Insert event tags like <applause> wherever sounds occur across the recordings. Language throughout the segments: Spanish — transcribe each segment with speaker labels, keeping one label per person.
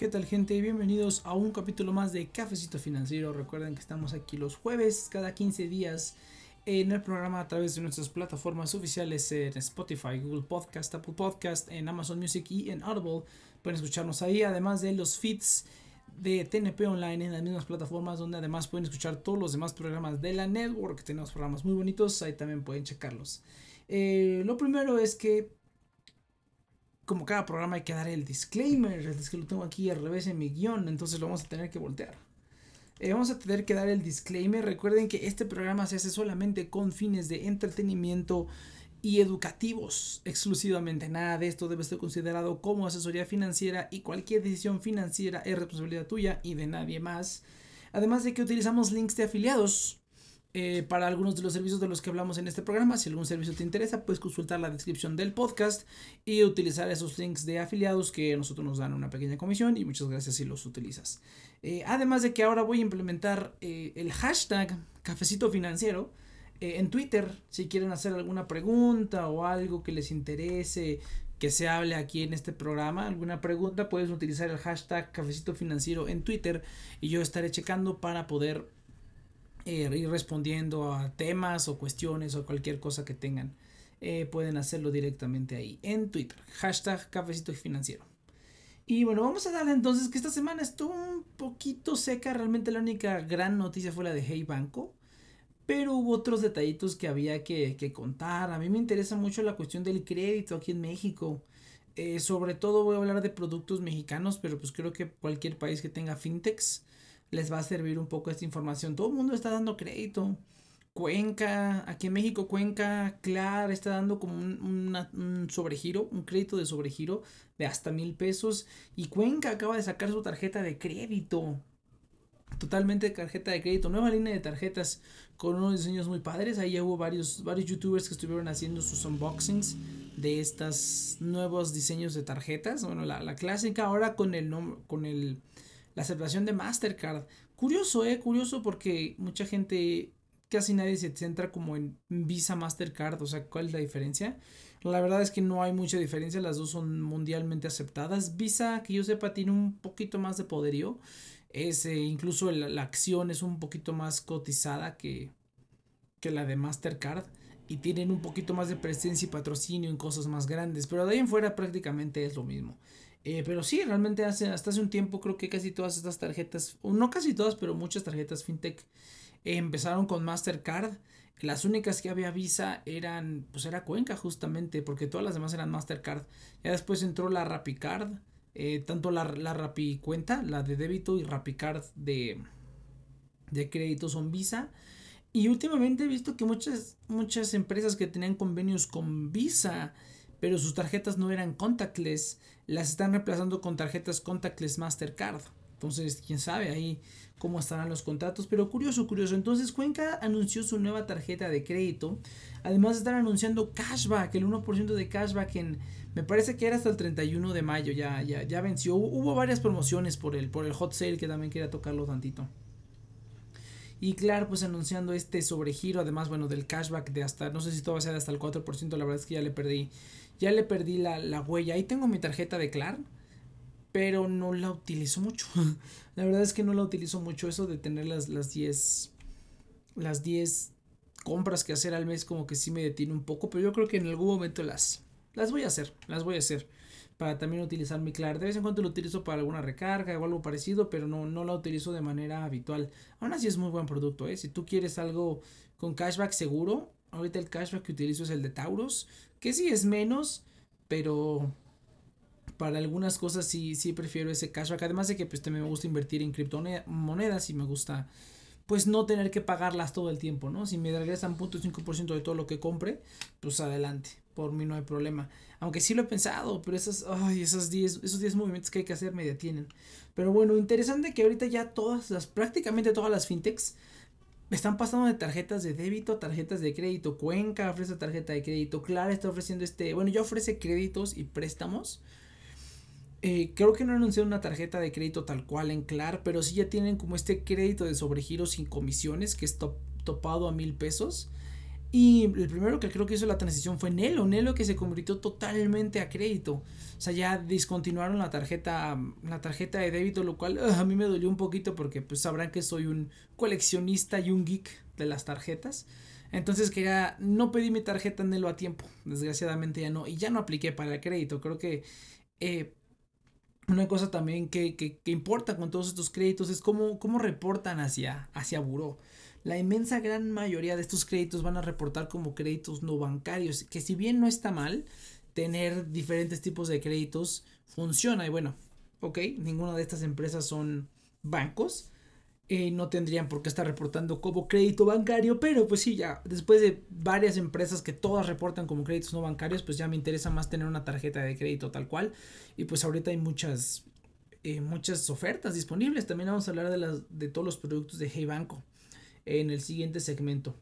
Speaker 1: ¿Qué tal gente? Bienvenidos a un capítulo más de Cafecito Financiero. Recuerden que estamos aquí los jueves cada 15 días en el programa a través de nuestras plataformas oficiales en Spotify, Google Podcast, Apple Podcast, en Amazon Music y en Audible. Pueden escucharnos ahí, además de los feeds de TNP Online en las mismas plataformas donde además pueden escuchar todos los demás programas de la network. Tenemos programas muy bonitos, ahí también pueden checarlos. Eh, lo primero es que como cada programa hay que dar el disclaimer, es que lo tengo aquí al revés en mi guion, entonces lo vamos a tener que voltear. Eh, vamos a tener que dar el disclaimer, recuerden que este programa se hace solamente con fines de entretenimiento y educativos exclusivamente. Nada de esto debe ser considerado como asesoría financiera y cualquier decisión financiera es responsabilidad tuya y de nadie más. Además de que utilizamos links de afiliados eh, para algunos de los servicios de los que hablamos en este programa. Si algún servicio te interesa, puedes consultar la descripción del podcast y utilizar esos links de afiliados que nosotros nos dan una pequeña comisión y muchas gracias si los utilizas. Eh, además de que ahora voy a implementar eh, el hashtag cafecito financiero en Twitter si quieren hacer alguna pregunta o algo que les interese que se hable aquí en este programa, alguna pregunta, puedes utilizar el hashtag cafecito financiero en Twitter y yo estaré checando para poder eh, ir respondiendo a temas o cuestiones o cualquier cosa que tengan. Eh, pueden hacerlo directamente ahí en Twitter. Hashtag cafecito financiero. Y bueno, vamos a darle entonces que esta semana estuvo un poquito seca. Realmente la única gran noticia fue la de Hey Banco. Pero hubo otros detallitos que había que, contar. A mí me interesa mucho la cuestión del crédito aquí en México. Eh, sobre todo voy a hablar de productos mexicanos, pero pues creo que cualquier país que tenga fintechs les va a servir un poco esta información. Todo el mundo está dando crédito. Cuenca, aquí en México, Cuenca, Clar está dando como un, sobregiro, un crédito de sobregiro de hasta mil pesos. Y Cuenca acaba de sacar su tarjeta de crédito. Totalmente tarjeta de crédito, nueva línea de tarjetas con unos diseños muy padres. Ahí ya hubo varios, varios youtubers que estuvieron haciendo sus unboxings de estos nuevos diseños de tarjetas. Bueno, la, la clásica ahora con el, con el la aceptación de Mastercard. Curioso, eh, curioso porque mucha gente, casi nadie se centra como en Visa Mastercard, o sea, ¿cuál es la diferencia? La verdad es que no hay mucha diferencia, las dos son mundialmente aceptadas. Visa, que yo sepa, tiene un poquito más de poderío. Es, eh, incluso la acción es un poquito más cotizada que, que la de Mastercard y tienen un poquito más de presencia y patrocinio en cosas más grandes, pero de ahí en fuera prácticamente es lo mismo. Eh, pero sí, realmente hace, hasta hace un tiempo creo que casi todas estas tarjetas, no casi todas, pero muchas tarjetas fintech empezaron con Mastercard. Las únicas que había Visa eran, pues era Cuenca justamente, porque todas las demás eran Mastercard. Ya después entró la Rapicard, eh, tanto la, la Rapicuenta, la de débito y Rapicard de, de crédito son Visa. Y últimamente he visto que muchas, muchas empresas que tenían convenios con Visa, pero sus tarjetas no eran contactless, las están reemplazando con tarjetas contactless Mastercard. Entonces, quién sabe ahí cómo estarán los contratos. Pero curioso, curioso. Entonces, Cuenca anunció su nueva tarjeta de crédito. Además, están anunciando cashback, el 1% de cashback en. Me parece que era hasta el 31 de mayo. Ya, ya, ya venció. Hubo varias promociones por el, por el hot sale que también quería tocarlo tantito. Y claro, pues anunciando este sobregiro, además, bueno, del cashback de hasta, no sé si todo va a ser hasta el 4%, la verdad es que ya le perdí ya le perdí la, huella. Ahí tengo mi tarjeta de Clar, pero no la utilizo mucho. <laughs> la verdad es que no la utilizo mucho. Eso de tener las, las 10 las 10 compras que hacer al mes como que sí me detiene un poco, pero yo creo que en algún momento las, las voy a hacer, las voy a hacer para también utilizar mi Clar. De vez en cuando lo utilizo para alguna recarga o algo parecido, pero no, no la utilizo de manera habitual. Aún así es muy buen producto, ¿eh? Si tú quieres algo con cashback seguro, ahorita el cashback que utilizo es el de Tauros que sí es menos, pero para algunas cosas sí, sí prefiero ese cashback. Además de que pues me gusta invertir en criptomonedas y me gusta pues no tener que pagarlas todo el tiempo, ¿no? Si me regresan .5% de todo lo que compre, pues adelante, por mí no hay problema. Aunque sí lo he pensado, pero esas, ay, esas 10, esos 10 movimientos que hay que hacer me detienen. Pero bueno, interesante que ahorita ya todas las, prácticamente todas las fintechs están pasando de tarjetas de débito a tarjetas de crédito. Cuenca ofrece tarjeta de crédito. Clara está ofreciendo este. Bueno, ya ofrece créditos y préstamos. Eh, creo que no anunciaron una tarjeta de crédito tal cual en Clar, pero sí ya tienen como este crédito de sobregiro sin comisiones que es topado a mil pesos. Y el primero que creo que hizo la transición fue Nelo, Nelo que se convirtió totalmente a crédito. O sea, ya discontinuaron la tarjeta, la tarjeta de débito, lo cual a mí me dolió un poquito porque pues sabrán que soy un coleccionista y un geek de las tarjetas. Entonces quería, no pedí mi tarjeta Nelo a tiempo, desgraciadamente ya no, y ya no apliqué para el crédito. Creo que eh, una cosa también que, que, que, importa con todos estos créditos es cómo, cómo reportan hacia, hacia Buró la inmensa gran mayoría de estos créditos van a reportar como créditos no bancarios, que si bien no está mal, tener diferentes tipos de créditos funciona. Y bueno, ok, ninguna de estas empresas son bancos. Eh, no tendrían por qué estar reportando como crédito bancario, pero pues sí, ya después de varias empresas que todas reportan como créditos no bancarios, pues ya me interesa más tener una tarjeta de crédito tal cual. Y pues ahorita hay muchas, eh, muchas ofertas disponibles. También vamos a hablar de, las, de todos los productos de Hey Banco en el siguiente segmento.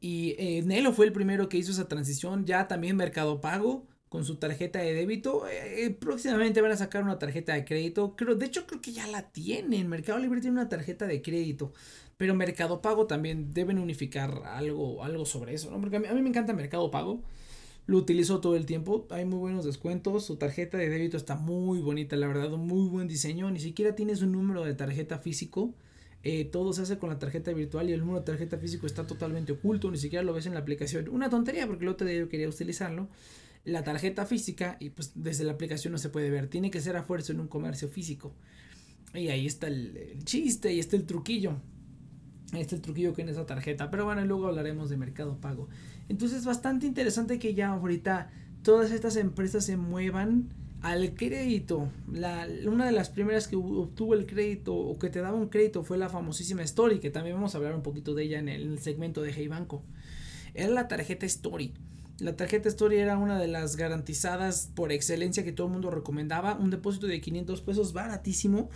Speaker 1: Y eh, Nelo fue el primero que hizo esa transición. Ya también Mercado Pago con su tarjeta de débito. Eh, eh, próximamente van a sacar una tarjeta de crédito. Creo, de hecho, creo que ya la tienen. Mercado Libre tiene una tarjeta de crédito. Pero Mercado Pago también deben unificar algo, algo sobre eso. ¿no? Porque a mí, a mí me encanta Mercado Pago. Lo utilizo todo el tiempo. Hay muy buenos descuentos. Su tarjeta de débito está muy bonita, la verdad. Muy buen diseño. Ni siquiera tienes un número de tarjeta físico. Eh, todo se hace con la tarjeta virtual y el número de tarjeta físico está totalmente oculto, ni siquiera lo ves en la aplicación. Una tontería porque el otro día yo quería utilizarlo. La tarjeta física y pues desde la aplicación no se puede ver, tiene que ser a fuerza en un comercio físico. Y ahí está el, chiste y está el truquillo. Ahí está el truquillo que en esa tarjeta. Pero bueno, luego hablaremos de mercado pago. Entonces es bastante interesante que ya ahorita todas estas empresas se muevan al crédito. La, una de las primeras que obtuvo el crédito o que te daba un crédito fue la famosísima Story, que también vamos a hablar un poquito de ella en el, segmento de Hey Banco. Era la tarjeta Story. La tarjeta Story era una de las garantizadas por excelencia que todo el mundo recomendaba. Un depósito de 500 pesos baratísimo.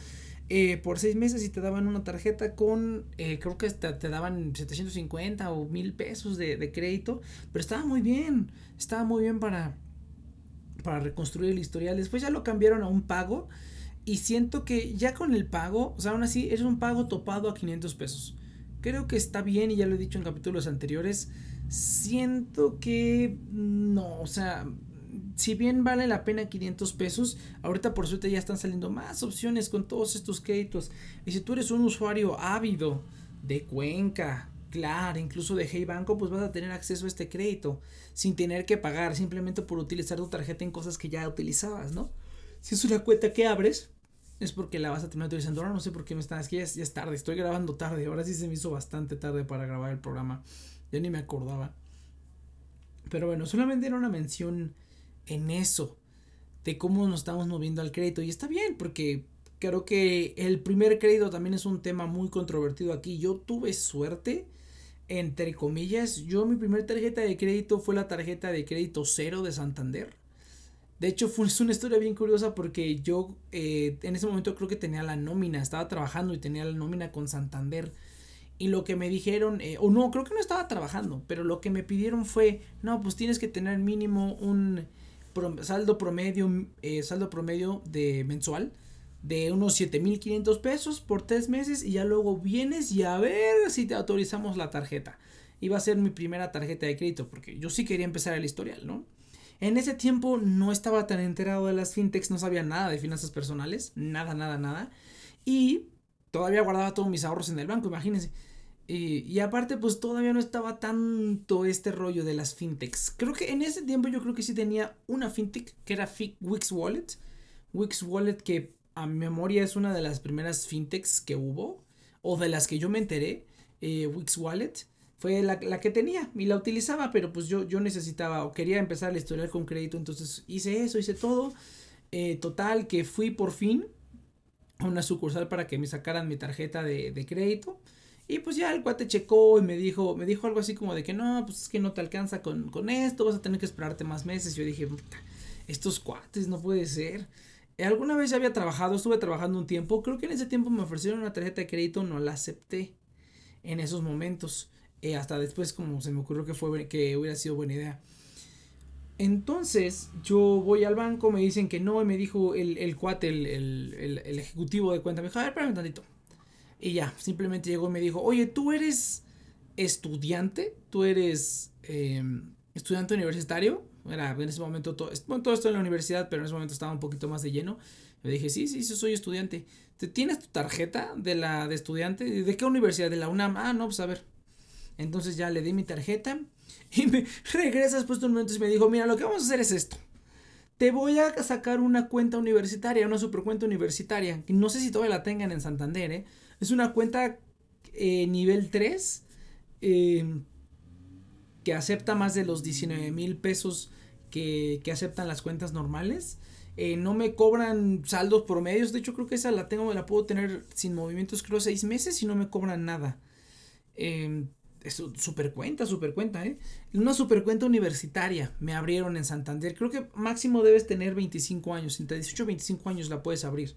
Speaker 1: Eh, por seis meses y te daban una tarjeta con, eh, creo que te, te, daban 750 o 1000 pesos de, de crédito. Pero estaba muy bien. Estaba muy bien para, para reconstruir el historial. Después ya lo cambiaron a un pago. Y siento que ya con el pago, o sea, aún así es un pago topado a 500 pesos. Creo que está bien y ya lo he dicho en capítulos anteriores. Siento que no, o sea, si bien vale la pena 500 pesos, ahorita por suerte ya están saliendo más opciones con todos estos créditos. Y si tú eres un usuario ávido de Cuenca, Claro, incluso de Hey Banco, pues vas a tener acceso a este crédito sin tener que pagar, simplemente por utilizar tu tarjeta en cosas que ya utilizabas, ¿no? Si es una cuenta que abres, es porque la vas a terminar utilizando. Ahora no sé por qué me están, es que ya es, tarde, estoy grabando tarde, ahora sí se me hizo bastante tarde para grabar el programa, ya ni me acordaba. Pero bueno, solamente era una mención en eso, de cómo nos estamos moviendo al crédito, y está bien, porque creo que el primer crédito también es un tema muy controvertido aquí. Yo tuve suerte entre comillas, yo mi primer tarjeta de crédito fue la tarjeta de crédito cero de Santander. De hecho, fue una historia bien curiosa porque yo eh, en ese momento creo que tenía la nómina, estaba trabajando y tenía la nómina con Santander. Y lo que me dijeron, eh, o no, creo que no estaba trabajando, pero lo que me pidieron fue, no, pues tienes que tener mínimo un saldo promedio, eh, saldo promedio de mensual de unos 7500 pesos por tres meses y ya luego vienes y a ver si te autorizamos la tarjeta. Iba a ser mi primera tarjeta de crédito porque yo sí quería empezar el historial, ¿no? En ese tiempo no estaba tan enterado de las fintechs, no sabía nada de finanzas personales, nada, nada, nada. Y todavía guardaba todos mis ahorros en el banco, imagínense. Y, y, aparte, pues todavía no estaba tanto este rollo de las fintechs. Creo que en ese tiempo yo creo que sí tenía una fintech que era Wix Wallet. Wix Wallet que a mi memoria es una de las primeras fintechs que hubo, o de las que yo me enteré, eh, Wix Wallet, fue la, que tenía y la utilizaba, pero pues yo, yo necesitaba o quería empezar la historial con crédito, entonces hice eso, hice todo. Eh, total, que fui por fin a una sucursal para que me sacaran mi tarjeta de, de crédito. Y pues ya el cuate checó y me dijo, me dijo algo así como de que no, pues es que no te alcanza con, con esto, vas a tener que esperarte más meses. Yo dije, estos cuates no puede ser. Alguna vez ya había trabajado, estuve trabajando un tiempo. Creo que en ese tiempo me ofrecieron una tarjeta de crédito, no la acepté en esos momentos. Eh, hasta después, como se me ocurrió que, fue, que hubiera sido buena idea. Entonces, yo voy al banco, me dicen que no, y me dijo el, el cuate, el, el, el, ejecutivo de cuenta, me dijo, a ver, espérame un tantito. Y ya, simplemente llegó y me dijo, oye, tú eres estudiante, tú eres em, estudiante universitario, era en ese momento todo, bueno, todo esto en la universidad, pero en ese momento estaba un poquito más de lleno. Le dije, sí, sí, sí, soy estudiante. ¿Tienes tu tarjeta de la de estudiante? ¿De qué universidad? De la UNAM. Ah, no, pues a ver. Entonces ya le di mi tarjeta y me <laughs> regresa después de un momento y me dijo, mira, lo que vamos a hacer es esto. Te voy a sacar una cuenta universitaria, una supercuenta universitaria. No sé si todavía la tengan en Santander, ¿eh? Es una cuenta eh, nivel 3 em, que acepta más de los 19 mil pesos que, que aceptan las cuentas normales. Eh, no me cobran saldos promedios. De hecho, creo que esa la tengo, la puedo tener sin movimientos, creo, seis meses y no me cobran nada. Eh, es super cuenta, super cuenta, ¿eh? Una super cuenta universitaria me abrieron en Santander. Creo que máximo debes tener 25 años. Entre 18 y 25 años la puedes abrir.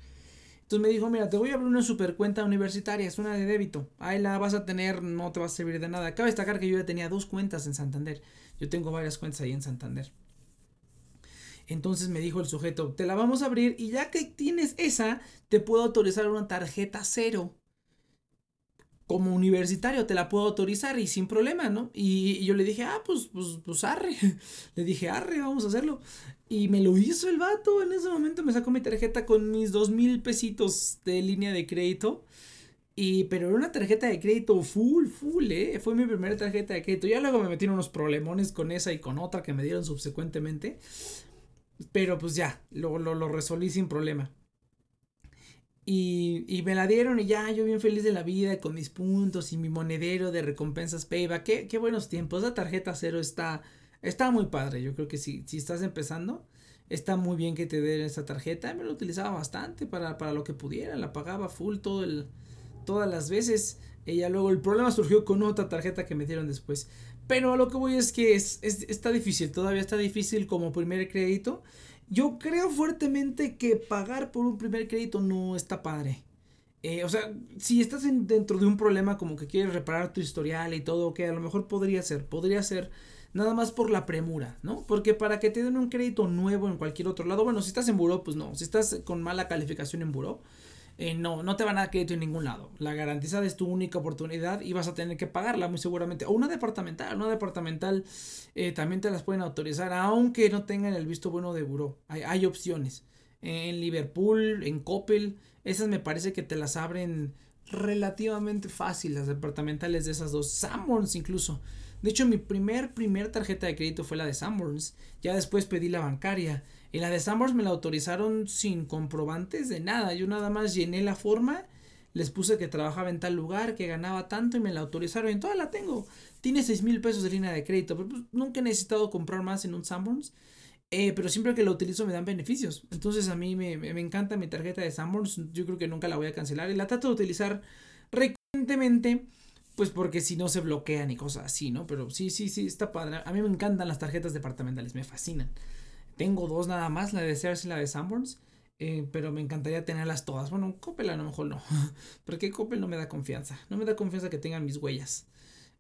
Speaker 1: Entonces me dijo, mira, te voy a abrir una super cuenta universitaria, es una de débito. Ahí la vas a tener, no te va a servir de nada. Cabe destacar que yo ya tenía dos cuentas en Santander. Yo tengo varias cuentas ahí en Santander. Entonces me dijo el sujeto, te la vamos a abrir y ya que tienes esa, te puedo autorizar una tarjeta cero. Como universitario te la puedo autorizar y sin problema, ¿no? Y, yo le dije, ah, pues, pues, pues arre. <laughs> le dije, arre, vamos a hacerlo. Y me lo hizo el vato. En ese momento me sacó mi tarjeta con mis dos mil pesitos de línea de crédito. Y, pero era una tarjeta de crédito full, full, ¿eh? Fue mi primera tarjeta de crédito. Ya luego me metí en unos problemones con esa y con otra que me dieron subsecuentemente. Pero pues ya, lo, lo, lo resolví sin problema. Y, y, me la dieron y ya, yo bien feliz de la vida con mis puntos y mi monedero de recompensas Payback. Qué, qué buenos tiempos. La tarjeta cero está, está muy padre. Yo creo que si, si estás empezando, está muy bien que te den esa tarjeta. Me lo utilizaba bastante para, para lo que pudiera. La pagaba full todo el, todas las veces. Y ya luego el problema surgió con otra tarjeta que me dieron después. Pero a lo que voy es que es, está difícil, todavía está difícil como primer crédito. Yo creo fuertemente que pagar por un primer crédito no está padre. Eh, o sea, si estás dentro de un problema como que quieres reparar tu historial y todo, que a lo mejor podría ser, podría ser nada más por la premura, ¿no? Porque para que te den un crédito nuevo en cualquier otro lado, bueno, si estás en buró, pues no, si estás con mala calificación en buró, eh, no, no te van a dar crédito en ningún lado. La garantizada es tu única oportunidad y vas a tener que pagarla muy seguramente. O una departamental, una departamental eh, también te las pueden autorizar, aunque no tengan el visto bueno de buró. Hay, hay opciones. En Liverpool, en Coppel, esas me parece que te las abren relativamente fácil, las departamentales de esas dos. Sanborns incluso. De hecho, mi primer, primer tarjeta de crédito fue la de Sanborns. Ya después pedí la bancaria. Y la de Sanborns me la autorizaron sin comprobantes de nada. Yo nada más llené la forma, les puse que trabajaba en tal lugar, que ganaba tanto y me la autorizaron. Y toda la tengo. Tiene 6 mil pesos de línea de crédito. Pero pues, nunca he necesitado comprar más en un Sanborns. Eh, pero siempre que la utilizo me dan beneficios. Entonces a mí me, me, encanta mi tarjeta de Sanborns. Yo creo que nunca la voy a cancelar. Y la trato de utilizar recurrentemente. Pues porque si no se bloquean y cosas así, ¿no? Pero sí, sí, sí, está padre. A mí me encantan las tarjetas departamentales, me fascinan. Tengo dos nada más, la de Sears y la de Sanborns. Eh, pero me encantaría tenerlas todas. Bueno, Coppel a lo mejor no. <laughs> Porque Coppel no me da confianza. No me da confianza que tengan mis huellas.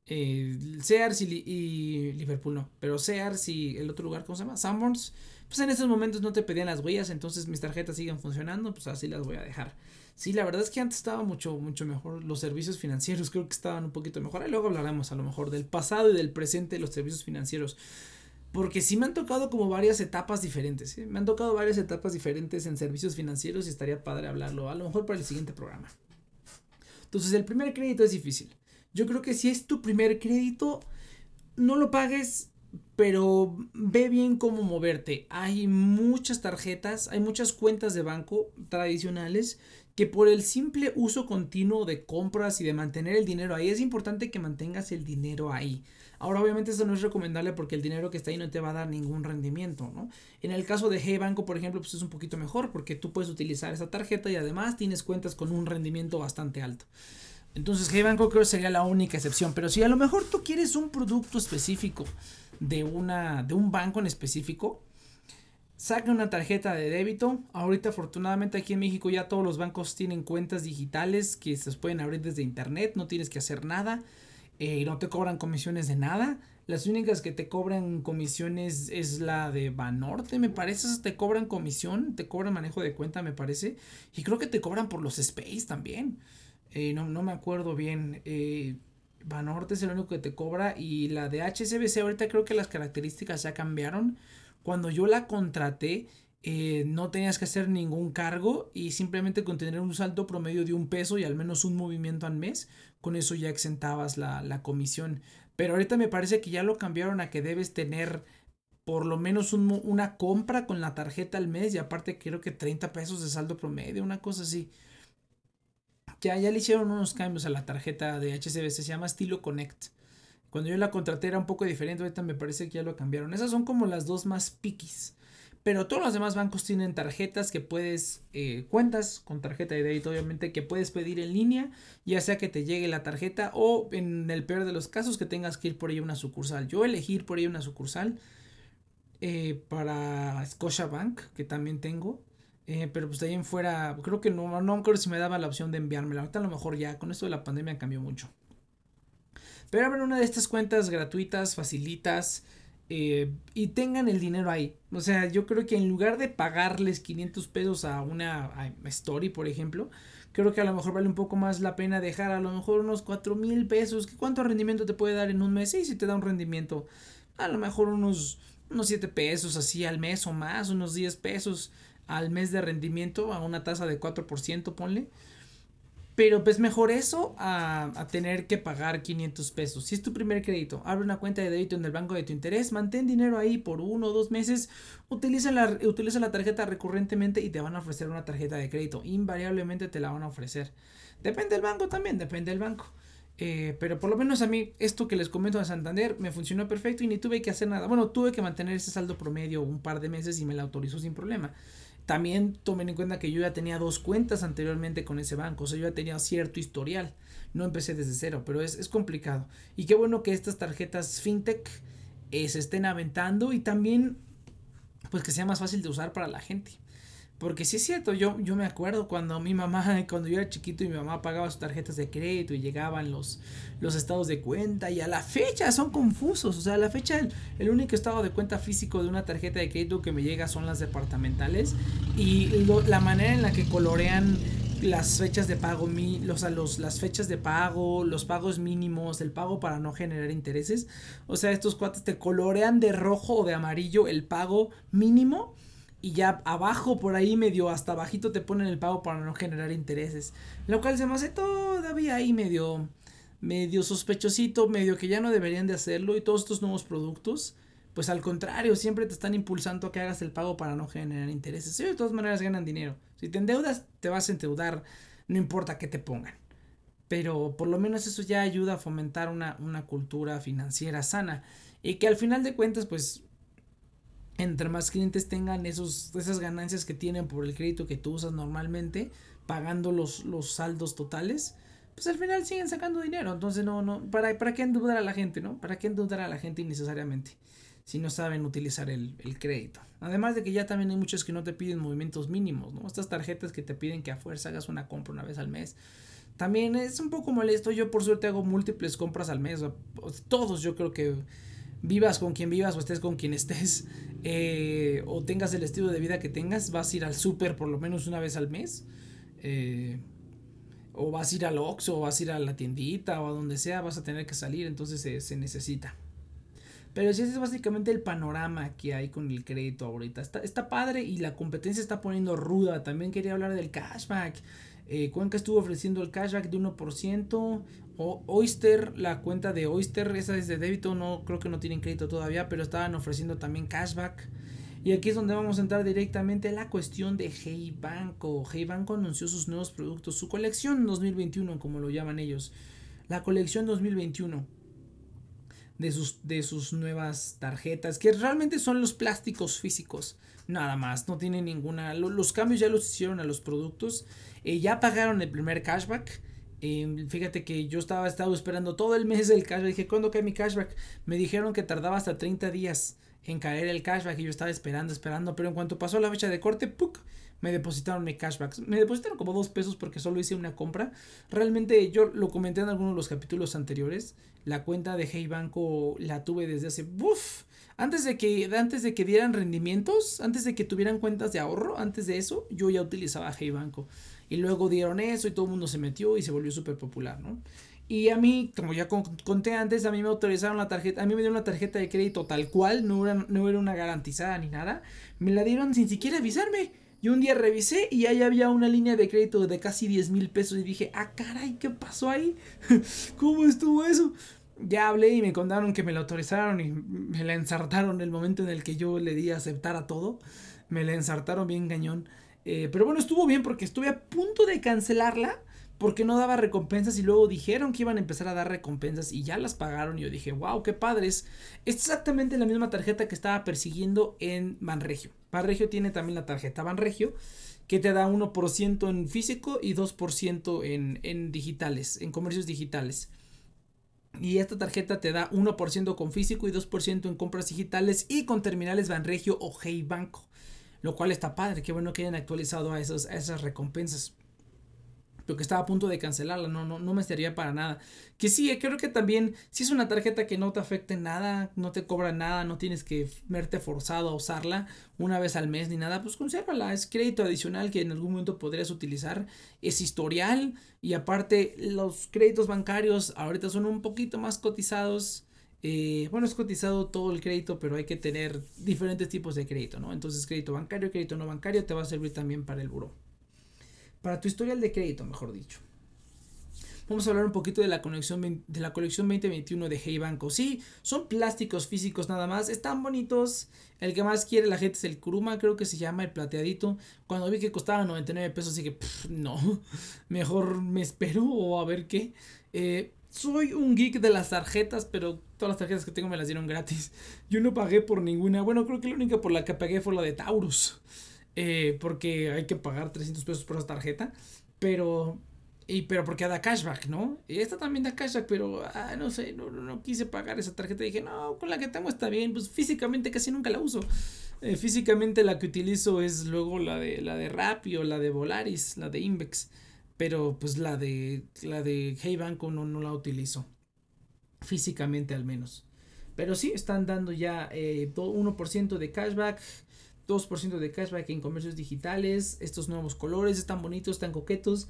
Speaker 1: Eh, Sears y, Liverpool no. Pero Sears y el otro lugar, ¿cómo se llama? Sanborns. Pues en estos momentos no te pedían las huellas. Entonces mis tarjetas siguen funcionando. Pues así las voy a dejar. Sí, la verdad es que antes estaba mucho, mucho mejor. Los servicios financieros <laughs> creo que estaban un poquito mejor. Y luego hablaremos a lo mejor del pasado y del presente de los servicios financieros. Porque sí me han tocado como varias etapas diferentes. ¿eh? Me han tocado varias etapas diferentes en servicios financieros y estaría padre hablarlo. A lo mejor para el siguiente programa. Entonces, el primer crédito es difícil. Yo creo que si es tu primer crédito, no lo pagues, pero ve bien cómo moverte. Hay muchas tarjetas, hay muchas cuentas de banco tradicionales que por el simple uso continuo de compras y de mantener el dinero ahí, es importante que mantengas el dinero ahí. Ahora, obviamente, eso no es recomendable porque el dinero que está ahí no te va a dar ningún rendimiento, ¿no? En el caso de G Banco, por ejemplo, pues es un poquito mejor porque tú puedes utilizar esa tarjeta y además tienes cuentas con un rendimiento bastante alto. Entonces, G Banco creo que sería la única excepción. Pero si a lo mejor tú quieres un producto específico de, una, de un banco en específico, saca una tarjeta de débito. Ahorita, afortunadamente, aquí en México ya todos los bancos tienen cuentas digitales que se pueden abrir desde internet, no tienes que hacer nada. Eh, no te cobran comisiones de nada. Las únicas que te cobran comisiones es la de Banorte, me parece. Te cobran comisión, te cobran manejo de cuenta, me parece. Y creo que te cobran por los Space también. Eh, no, no, me acuerdo bien. Eh, Banorte es el único que te cobra y la de HSBC ahorita creo que las características ya cambiaron. Cuando yo la contraté eh, no tenías que hacer ningún cargo y simplemente con tener un saldo promedio de un peso y al menos un movimiento al mes, con eso ya exentabas la, la comisión. Pero ahorita me parece que ya lo cambiaron a que debes tener por lo menos una compra con la tarjeta al mes y aparte creo que 30 pesos de saldo promedio, una cosa así. Ya, ya le hicieron unos cambios a la tarjeta de HCBC, se llama Estilo Connect. Cuando yo la contraté era un poco diferente, ahorita me parece que ya lo cambiaron. Esas son como las dos más piquis. Pero todos los demás bancos tienen tarjetas que puedes, eh, cuentas con tarjeta de débito obviamente que puedes pedir en línea, ya sea que te llegue la tarjeta o en el peor de los casos que tengas que ir por ahí a una sucursal. Yo elegí ir por ahí una sucursal eh, para Scotiabank, que también tengo. Eh, pero pues de ahí en fuera, creo que no, no creo si me daba la opción de enviármela. Ahorita a lo mejor ya, con esto de la pandemia cambió mucho. Pero abren una de estas cuentas gratuitas, facilitas. Eh, y tengan el dinero ahí. O sea, yo creo que en lugar de pagarles 500 pesos a una story, por ejemplo, creo que a lo mejor vale un poco más la pena dejar a lo mejor unos 4 mil pesos. ¿Cuánto rendimiento te puede dar en un mes? Sí, si te da un rendimiento, a lo mejor unos, unos 7 pesos así al mes o más, unos 10 pesos al mes de rendimiento a una tasa de 4%, ponle. Pero pues mejor eso a, tener que pagar 500 pesos. Si es tu primer crédito, abre una cuenta de débito en el banco de tu interés, mantén dinero ahí por uno o dos meses, utiliza la, utiliza la tarjeta recurrentemente y te van a ofrecer una tarjeta de crédito. Invariablemente te la van a ofrecer. Depende del banco también, depende del banco. Eh, pero por lo menos a mí, esto que les comento de Santander me funcionó perfecto y ni tuve que hacer nada. Bueno, tuve que mantener ese saldo promedio un par de meses y me la autorizó sin problema. También tomen en cuenta que yo ya tenía dos cuentas anteriormente con ese banco, o sea, yo ya tenía cierto historial. No empecé desde cero, pero es, complicado. Y qué bueno que estas tarjetas fintech eh, se estén aventando y también pues que sea más fácil de usar para la gente. Porque sí es cierto, yo, yo me acuerdo cuando mi mamá, <laughs> cuando yo era chiquito y mi mamá pagaba sus tarjetas de crédito y llegaban los, los estados de cuenta y a la fecha son confusos. O sea, a la fecha el, único estado de cuenta físico de una tarjeta de crédito que me llega son las departamentales y la manera en la que colorean las fechas de pago, mi, los, los, las fechas de pago, los pagos mínimos, el pago para no generar intereses. O sea, estos cuates te colorean de rojo o de amarillo el pago mínimo y ya abajo por ahí medio hasta abajito te ponen el pago para no generar intereses. Lo cual se me hace todavía ahí medio medio sospechosito, medio que ya no deberían de hacerlo y todos estos nuevos productos pues al contrario, siempre te están impulsando a que hagas el pago para no generar intereses. Y de todas maneras ganan dinero. Si te endeudas, te vas a endeudar, no importa qué te pongan. Pero por lo menos eso ya ayuda a fomentar una, una cultura financiera sana. Y que al final de cuentas, pues entre más clientes tengan esos, esas ganancias que tienen por el crédito que tú usas normalmente, pagando los, los saldos totales, pues al final siguen sacando dinero. Entonces, no, no, ¿para, ¿para qué endeudar a la gente, no? ¿Para qué endeudar a la gente innecesariamente? Si no saben utilizar el, el, crédito. Además de que ya también hay muchos que no te piden movimientos mínimos, ¿no? Estas tarjetas que te piden que a fuerza hagas una compra una vez al mes. También es un poco molesto. Yo por suerte hago múltiples compras al mes. Todos yo creo que vivas con quien vivas o estés con quien estés, <laughs> eh, o tengas el estilo de vida que tengas, vas a ir al súper por lo menos una vez al mes, eh, o vas a ir al Oxxo, o vas a ir a la tiendita, o a donde sea, vas a tener que salir, entonces se, necesita. Pero ese es básicamente el panorama que hay con el crédito ahorita. Está, está padre y la competencia está poniendo ruda. También quería hablar del cashback. Eh, Cuenca estuvo ofreciendo el cashback de 1%. O Oyster, la cuenta de Oyster, esa es de débito, no creo que no tienen crédito todavía, pero estaban ofreciendo también cashback. Y aquí es donde vamos a entrar directamente a la cuestión de Hey Banco. Hey Banco anunció sus nuevos productos, su colección 2021, como lo llaman ellos. La colección 2021 de sus, de sus nuevas tarjetas, que realmente son los plásticos físicos, nada más, no tienen ninguna, los cambios ya los hicieron a los productos, eh, ya pagaron el primer cashback, em, fíjate que yo estaba, estado esperando todo el mes el cashback. Dije, ¿cuándo cae mi cashback? Me dijeron que tardaba hasta 30 días en caer el cashback y yo estaba esperando, esperando. Pero en cuanto pasó la fecha de corte, ¡puc! Me depositaron mi cashback. Me depositaron como dos pesos porque solo hice una compra. Realmente yo lo comenté en algunos de los capítulos anteriores. La cuenta de Hey Banco la tuve desde hace... ¡Buf! Antes de, que, antes de que dieran rendimientos, antes de que tuvieran cuentas de ahorro, antes de eso, yo ya utilizaba Hey Banco. Y luego dieron eso y todo el mundo se metió y se volvió súper popular, ¿no? Y a mí, como ya conté antes, a mí me autorizaron la tarjeta, a mí me dieron una tarjeta de crédito tal cual, no era, no era una garantizada ni nada. Me la dieron sin siquiera avisarme. Yo un día revisé y ahí había una línea de crédito de casi 10 mil pesos y dije, ah, caray, ¿qué pasó ahí? <laughs> ¿Cómo estuvo eso? Ya hablé y me contaron que me la autorizaron y me la ensartaron el momento en el que yo le di a aceptar a todo. Me la ensartaron bien cañón. Eh, pero bueno, estuvo bien porque estuve a punto de cancelarla porque no daba recompensas y luego dijeron que iban a empezar a dar recompensas y ya las pagaron y yo dije, wow, qué padres. Es exactamente la misma tarjeta que estaba persiguiendo en Banregio. Banregio tiene también la tarjeta Banregio que te da 1% en físico y 2% en, en digitales, en comercios digitales. Y esta tarjeta te da 1% con físico y 2% en compras digitales y con terminales Banregio o Hey Banco. Lo cual está padre, qué bueno que hayan actualizado a, esos, a esas recompensas pero que estaba a punto de cancelarla, no, no, no me estaría para nada. Que sí, eh, creo que también, si es una tarjeta que no te afecte nada, no te cobra nada, no tienes que verte forzado a usarla una vez al mes ni nada, pues consérvala, es crédito adicional que en algún momento podrías utilizar, es historial y aparte los créditos bancarios ahorita son un poquito más cotizados. Eh, bueno, es cotizado todo el crédito, pero hay que tener diferentes tipos de crédito, ¿no? Entonces, crédito bancario, crédito no bancario te va a servir también para el buro para tu historial de crédito, mejor dicho. Vamos a hablar un poquito de la colección, de la colección 2021 de Hey Banco. Sí, son plásticos físicos nada más, están bonitos. El que más quiere la gente es el Kuruma, creo que se llama el plateadito. Cuando vi que costaba 99 pesos, así que no, <laughs> mejor me espero o a ver qué. Eh, soy un geek de las tarjetas, pero todas las tarjetas que tengo me las dieron gratis. Yo no pagué por ninguna. Bueno, creo que la única por la que pagué fue la de Taurus. Eh, porque hay que pagar 300 pesos por esa tarjeta, pero, y, pero porque da cashback, ¿no? Esta también da cashback, pero, ah, no sé, no, no, quise pagar esa tarjeta, dije, no, con la que tengo está bien, pues físicamente casi nunca la uso. Eh, físicamente la que utilizo es luego la de, la de Rappi o la de Volaris, la de Invex, pero pues la de, la de Hey Banco no, no la utilizo, físicamente al menos. Pero sí, están dando ya eh, 1% de cashback 2% de cashback en comercios digitales, estos nuevos colores están bonitos, están coquetos.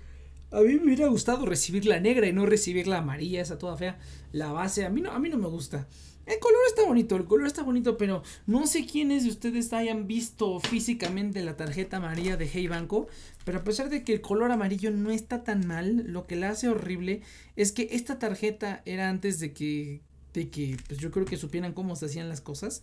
Speaker 1: A mí me hubiera gustado recibir la negra y no recibir la amarilla, esa toda fea. La base, a mí no, a mí no me gusta. El color está bonito, el color está bonito, pero no sé quiénes de ustedes hayan visto físicamente la tarjeta amarilla de Hey Banco, pero a pesar de que el color amarillo no está tan mal, lo que la hace horrible es que esta tarjeta era antes de que, de que, pues yo creo que supieran cómo se hacían las cosas.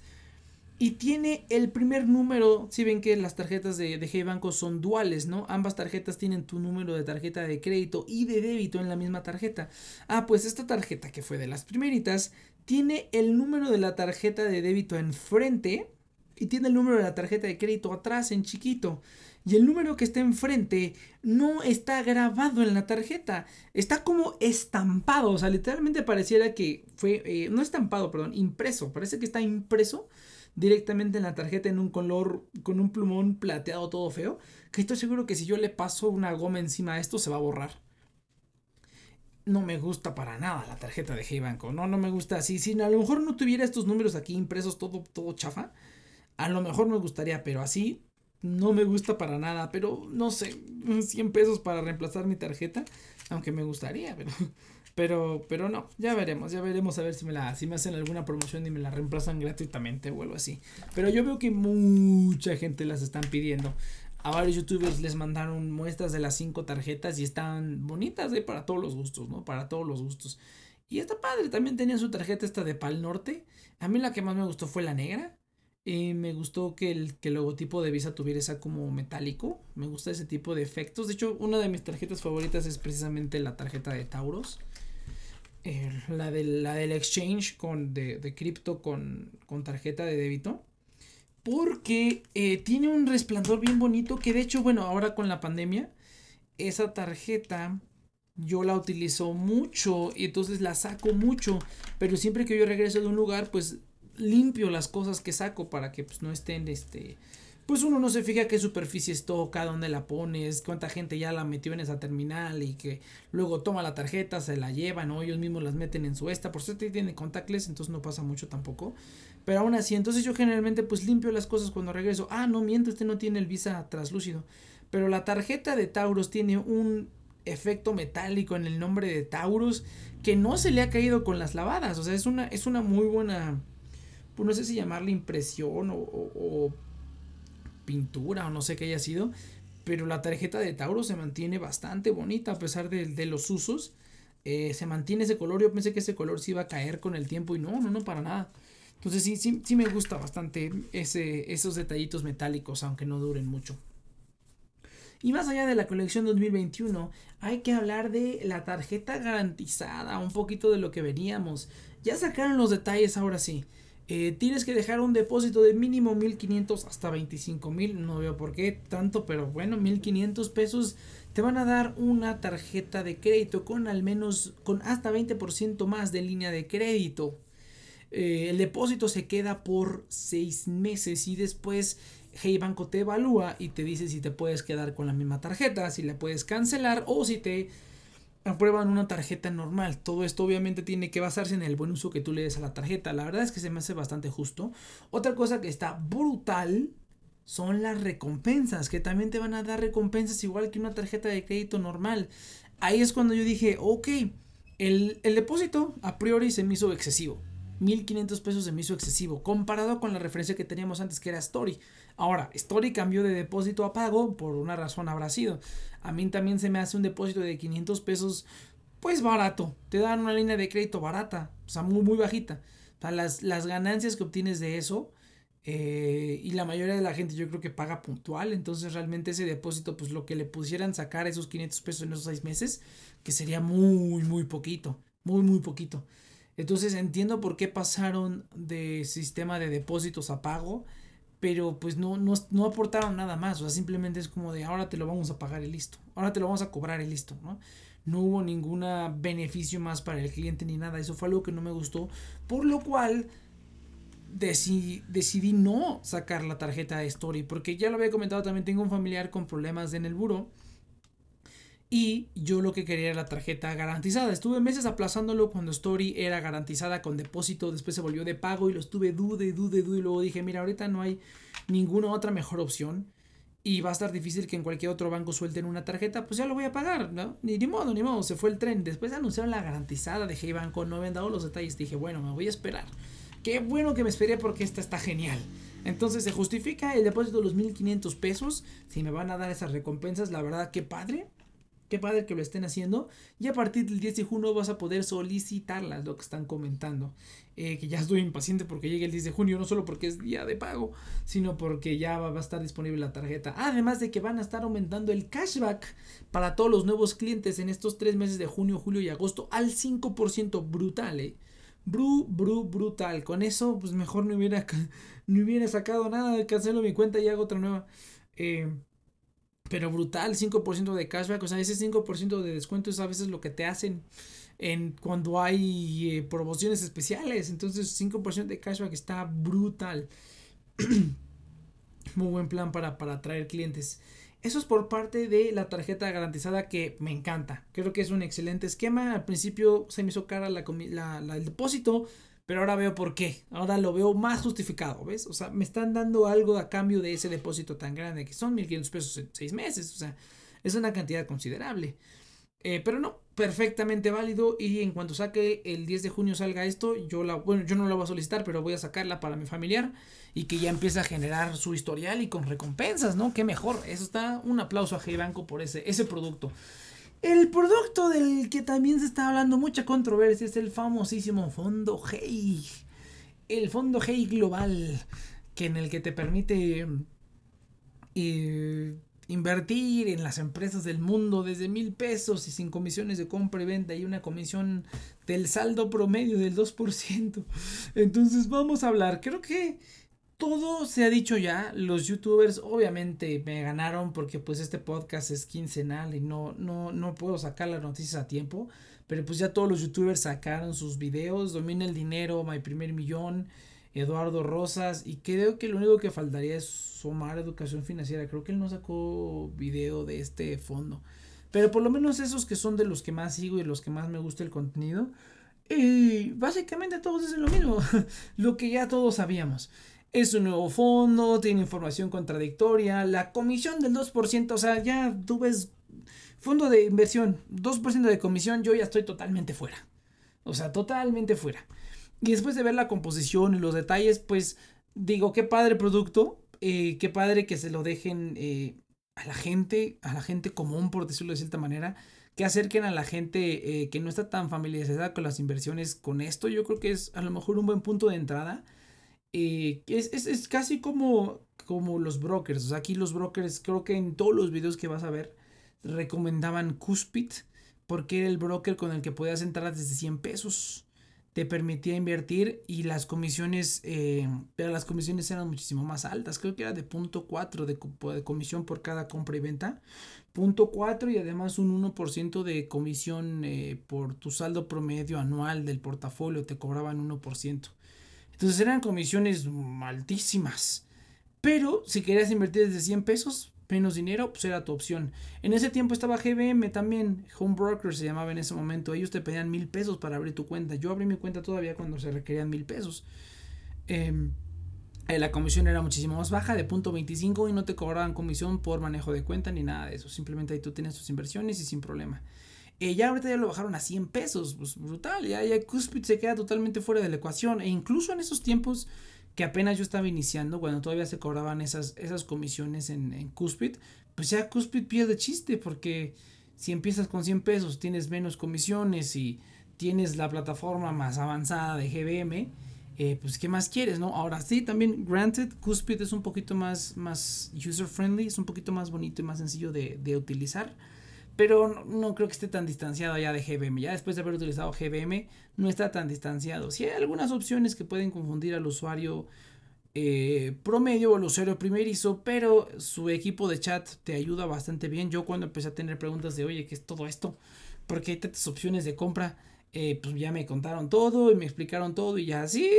Speaker 1: Y tiene el primer número, si ven que las tarjetas de, de Hey Banco son duales, ¿no? Ambas tarjetas tienen tu número de tarjeta de crédito y de débito en la misma tarjeta. Ah, pues esta tarjeta que fue de las primeritas, tiene el número de la tarjeta de débito enfrente y tiene el número de la tarjeta de crédito atrás en chiquito. Y el número que está enfrente no está grabado en la tarjeta. Está como estampado. O sea, literalmente pareciera que fue. Eh, no estampado, perdón, impreso. Parece que está impreso directamente en la tarjeta en un color con un plumón plateado todo feo, que estoy seguro que si yo le paso una goma encima a esto se va a borrar. No me gusta para nada la tarjeta de Hey Banco, no, no me gusta así. Si a lo mejor no tuviera estos números aquí impresos todo, todo chafa, a lo mejor me gustaría, pero así no me gusta para nada. Pero no sé, 100 pesos para reemplazar mi tarjeta, aunque me gustaría, pero pero, pero no, ya veremos, ya veremos a ver si me la, si me hacen alguna promoción y me la reemplazan gratuitamente o algo así. Pero yo veo que mucha gente las están pidiendo. A varios youtubers les mandaron muestras de las cinco tarjetas y están bonitas ¿eh? para todos los gustos, ¿no? Para todos los gustos. Y está padre, también tenía su tarjeta esta de Pal Norte. A mí la que más me gustó fue la negra. Y me gustó que el, que el logotipo de Visa tuviera esa como metálico. Me gusta ese tipo de efectos. De hecho, una de mis tarjetas favoritas es precisamente la tarjeta de Tauros. La, la del exchange con, de, de cripto con, con, tarjeta de débito. Porque eh, tiene un resplandor bien bonito que de hecho, bueno, ahora con la pandemia, esa tarjeta yo la utilizo mucho y entonces la saco mucho. Pero siempre que yo regreso de un lugar, pues limpio las cosas que saco para que pues no estén este pues uno no se fija qué superficies toca, dónde la pones, cuánta gente ya la metió en esa terminal y que luego toma la tarjeta, se la llevan o ellos mismos las meten en su esta, por suerte tiene contactless, entonces no pasa mucho tampoco. Pero aún así, entonces yo generalmente pues limpio las cosas cuando regreso. Ah, no miento, este no tiene el visa traslúcido. Pero la tarjeta de Tauros tiene un efecto metálico en el nombre de Taurus que no se le ha caído con las lavadas. O sea, es una, es una muy buena, pues no sé si llamarle impresión o, pintura o no sé qué haya sido. Pero la tarjeta de Taurus se mantiene bastante bonita a pesar de, los usos. Eh, se mantiene ese color. Yo pensé que ese color se iba a caer con el tiempo y no, no, no, para nada. Entonces sí, sí, sí me gusta bastante ese, esos detallitos metálicos, aunque no duren mucho. Y más allá de la colección 2021, hay que hablar de la tarjeta garantizada, un poquito de lo que veníamos. Ya sacaron los detalles ahora sí. Eh, tienes que dejar un depósito de mínimo 1500 hasta 25000. No veo por qué tanto, pero bueno, 1500 pesos te van a dar una tarjeta de crédito con al menos con hasta 20% más de línea de crédito. Eh, el depósito se queda por 6 meses y después Hey Banco te evalúa y te dice si te puedes quedar con la misma tarjeta, si la puedes cancelar o si te aprueban una tarjeta normal. Todo esto obviamente tiene que basarse en el buen uso que tú le des a la tarjeta. La verdad es que se me hace bastante justo. Otra cosa que está brutal son las recompensas, que también te van a dar recompensas igual que una tarjeta de crédito normal. Ahí es cuando yo dije, ok, el, el depósito a priori se me hizo excesivo. 1500 pesos se me hizo excesivo comparado con la referencia que teníamos antes que era Story. Ahora, Story cambió de depósito a pago por una razón habrá sido. A mí también se me hace un depósito de 500 pesos pues barato. Te dan una línea de crédito barata, o sea, muy, muy bajita. O las, las ganancias que obtienes de eso eh, y la mayoría de la gente yo creo que paga puntual, entonces realmente ese depósito, pues lo que le pusieran sacar esos 500 pesos en esos seis meses, que sería muy, muy poquito, muy, muy poquito. Entonces entiendo por qué pasaron de sistema de depósitos a pago, pero pues no, no, aportaron nada más, o sea, simplemente es como de ahora te lo vamos a pagar y listo, ahora te lo vamos a cobrar y listo, ¿no? No hubo ningún beneficio más para el cliente ni nada, eso fue algo que no me gustó, por lo cual decidí, decidí no sacar la tarjeta de Story, porque ya lo había comentado, también tengo un familiar con problemas en el buro y yo lo que quería era la tarjeta garantizada. Estuve meses aplazándolo cuando Story era garantizada con depósito, después se volvió de pago y lo estuve dude, dude, dude. Y luego dije, mira, ahorita no hay ninguna otra mejor opción. Y va a estar difícil que en cualquier otro banco suelten una tarjeta, pues ya lo voy a pagar, ¿no? Ni, modo, ni modo, se fue el tren. Después anunciaron la garantizada de Hey Banco, no habían dado los detalles. Dije, bueno, me voy a esperar. Qué bueno que me esperé porque esta está genial. Entonces se justifica el depósito de los 1500 pesos. Si me van a dar esas recompensas, la verdad, qué padre. Qué padre que lo estén haciendo. Y a partir del 10 de junio vas a poder solicitarlas, lo que están comentando. Eh, que ya estoy impaciente porque llegue el 10 de junio, no solo porque es día de pago, sino porque ya va a estar disponible la tarjeta. Además de que van a estar aumentando el cashback para todos los nuevos clientes en estos tres meses de junio, julio y agosto al 5% brutal, eh. Bru, bru, brutal. Con eso, pues mejor no hubiera, <laughs> no hubiera sacado nada. Cancelo mi cuenta y hago otra nueva. Eh, pero brutal, 5% de cashback, o sea, ese 5% de descuento es a veces lo que te hacen en cuando hay eh, promociones especiales, entonces 5% de cashback está brutal. <clears throat> Muy buen plan para, para atraer clientes. Eso es por parte de la tarjeta garantizada que me encanta. Creo que es un excelente esquema. Al principio se me hizo cara la, la, el depósito, pero ahora veo por qué. Ahora lo veo más justificado, ¿ves? O sea, me están dando algo a cambio de ese depósito tan grande que son 1.500 pesos en 6 meses. O sea, es una cantidad considerable. Eh, pero no, perfectamente válido. Y en cuanto saque el 10 de junio salga esto, yo la, bueno, yo no la voy a solicitar, pero voy a sacarla para mi familiar y que ya empiece a generar su historial y con recompensas, ¿no? Qué mejor. Eso está. Un aplauso a Hey Banco por ese, ese producto. El producto del que también se está hablando mucha controversia es el famosísimo fondo Hey. El fondo Hey Global, que en el que te permite eh, invertir en las empresas del mundo desde mil pesos y sin comisiones de compra y venta y una comisión del saldo promedio del 2%. Entonces vamos a hablar, creo que todo se ha dicho ya. Los youtubers obviamente me ganaron porque pues este podcast es quincenal y no, no, no puedo sacar las noticias a tiempo. Pero pues ya todos los youtubers sacaron sus videos. Domina el dinero, My Primer Millón, Eduardo Rosas. Y creo que lo único que faltaría es sumar educación financiera. Creo que él no sacó video de este fondo. Pero por lo menos esos que son de los que más sigo y los que más me gusta el contenido. Y básicamente todos dicen lo mismo. <laughs> lo que ya todos sabíamos es un nuevo fondo, tiene información contradictoria, la comisión del 2%, o sea, ya tú ves Fondo de inversión, 2% de comisión, yo ya estoy totalmente fuera. O sea, totalmente fuera. Y después de ver la composición y los detalles, pues digo, qué padre producto, eh, qué padre que se lo dejen eh, a la gente, a la gente común, por decirlo de cierta manera, que acerquen a la gente eh, que no está tan familiarizada con las inversiones con esto. Yo creo que es a lo mejor un buen punto de entrada. Es, es, es, casi como, como los brokers. O sea, aquí los brokers, creo que en todos los videos que vas a ver, recomendaban Cuspid porque era el broker con el que podías entrar desde 100 pesos te permitía invertir y las comisiones, eh, pero las comisiones eran muchísimo más altas, creo que era de punto 4 de, de, comisión por cada compra y venta, punto 4 y además un 1% de comisión eh, por tu saldo promedio anual del portafolio, te cobraban 1%. Entonces eran comisiones altísimas. Pero si querías invertir desde 100 pesos, menos dinero, pues era tu opción. En ese tiempo estaba GBM también, Home Broker se llamaba en ese momento. Ellos te pedían mil pesos para abrir tu cuenta. Yo abrí mi cuenta todavía cuando se requerían mil pesos. Em, eh, la comisión era muchísimo más baja, de punto 25 y no te cobraban comisión por manejo de cuenta ni nada de eso. Simplemente ahí tú tienes tus inversiones y sin problema. Ya ahorita ya lo bajaron a 100 pesos, pues brutal. Ya, ya Cuspid se queda totalmente fuera de la ecuación. E incluso en esos tiempos que apenas yo estaba iniciando, cuando todavía se cobraban esas, esas comisiones en, en Cuspid, pues ya Cuspid pierde chiste, porque si empiezas con 100 pesos, tienes menos comisiones y tienes la plataforma más avanzada de GBM, eh, pues ¿qué más quieres, no? Ahora sí, también Granted, Cuspid es un poquito más, más user friendly, es un poquito más bonito y más sencillo de, de utilizar pero no, creo que esté tan distanciado ya de GBM. Ya después de haber utilizado GBM, no está tan distanciado. Si hay algunas opciones que pueden confundir al usuario eh, promedio o al usuario primerizo, pero su equipo de chat te ayuda bastante bien. Yo cuando empecé a tener preguntas de, oye, ¿qué es todo esto? Porque hay tantas opciones de compra. Eh, pues ya me contaron todo y me explicaron todo y ya sí,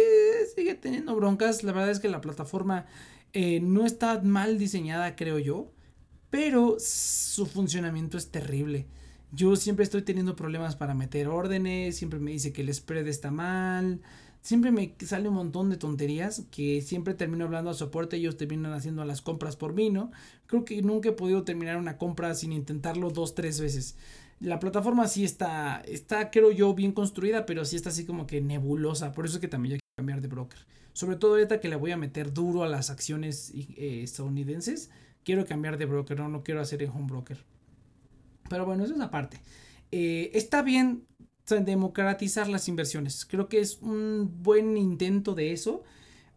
Speaker 1: sigue teniendo broncas. La verdad es que la plataforma eh, no está mal diseñada, creo yo pero su funcionamiento es terrible. Yo siempre estoy teniendo problemas para meter órdenes, siempre me dice que el spread está mal, siempre me sale un montón de tonterías que siempre termino hablando a soporte y ellos terminan haciendo las compras por mí, ¿no? Creo que nunca he podido terminar una compra sin intentarlo dos, tres veces. La plataforma sí está, está creo yo bien construida, pero sí está así como que nebulosa, por eso es que también hay que cambiar de broker. Sobre todo ahorita que le voy a meter duro a las acciones eh, estadounidenses, quiero cambiar de broker, no, no quiero hacer en home broker. Pero bueno, eso es aparte. Eh, está bien democratizar las inversiones. Creo que es un buen intento de eso.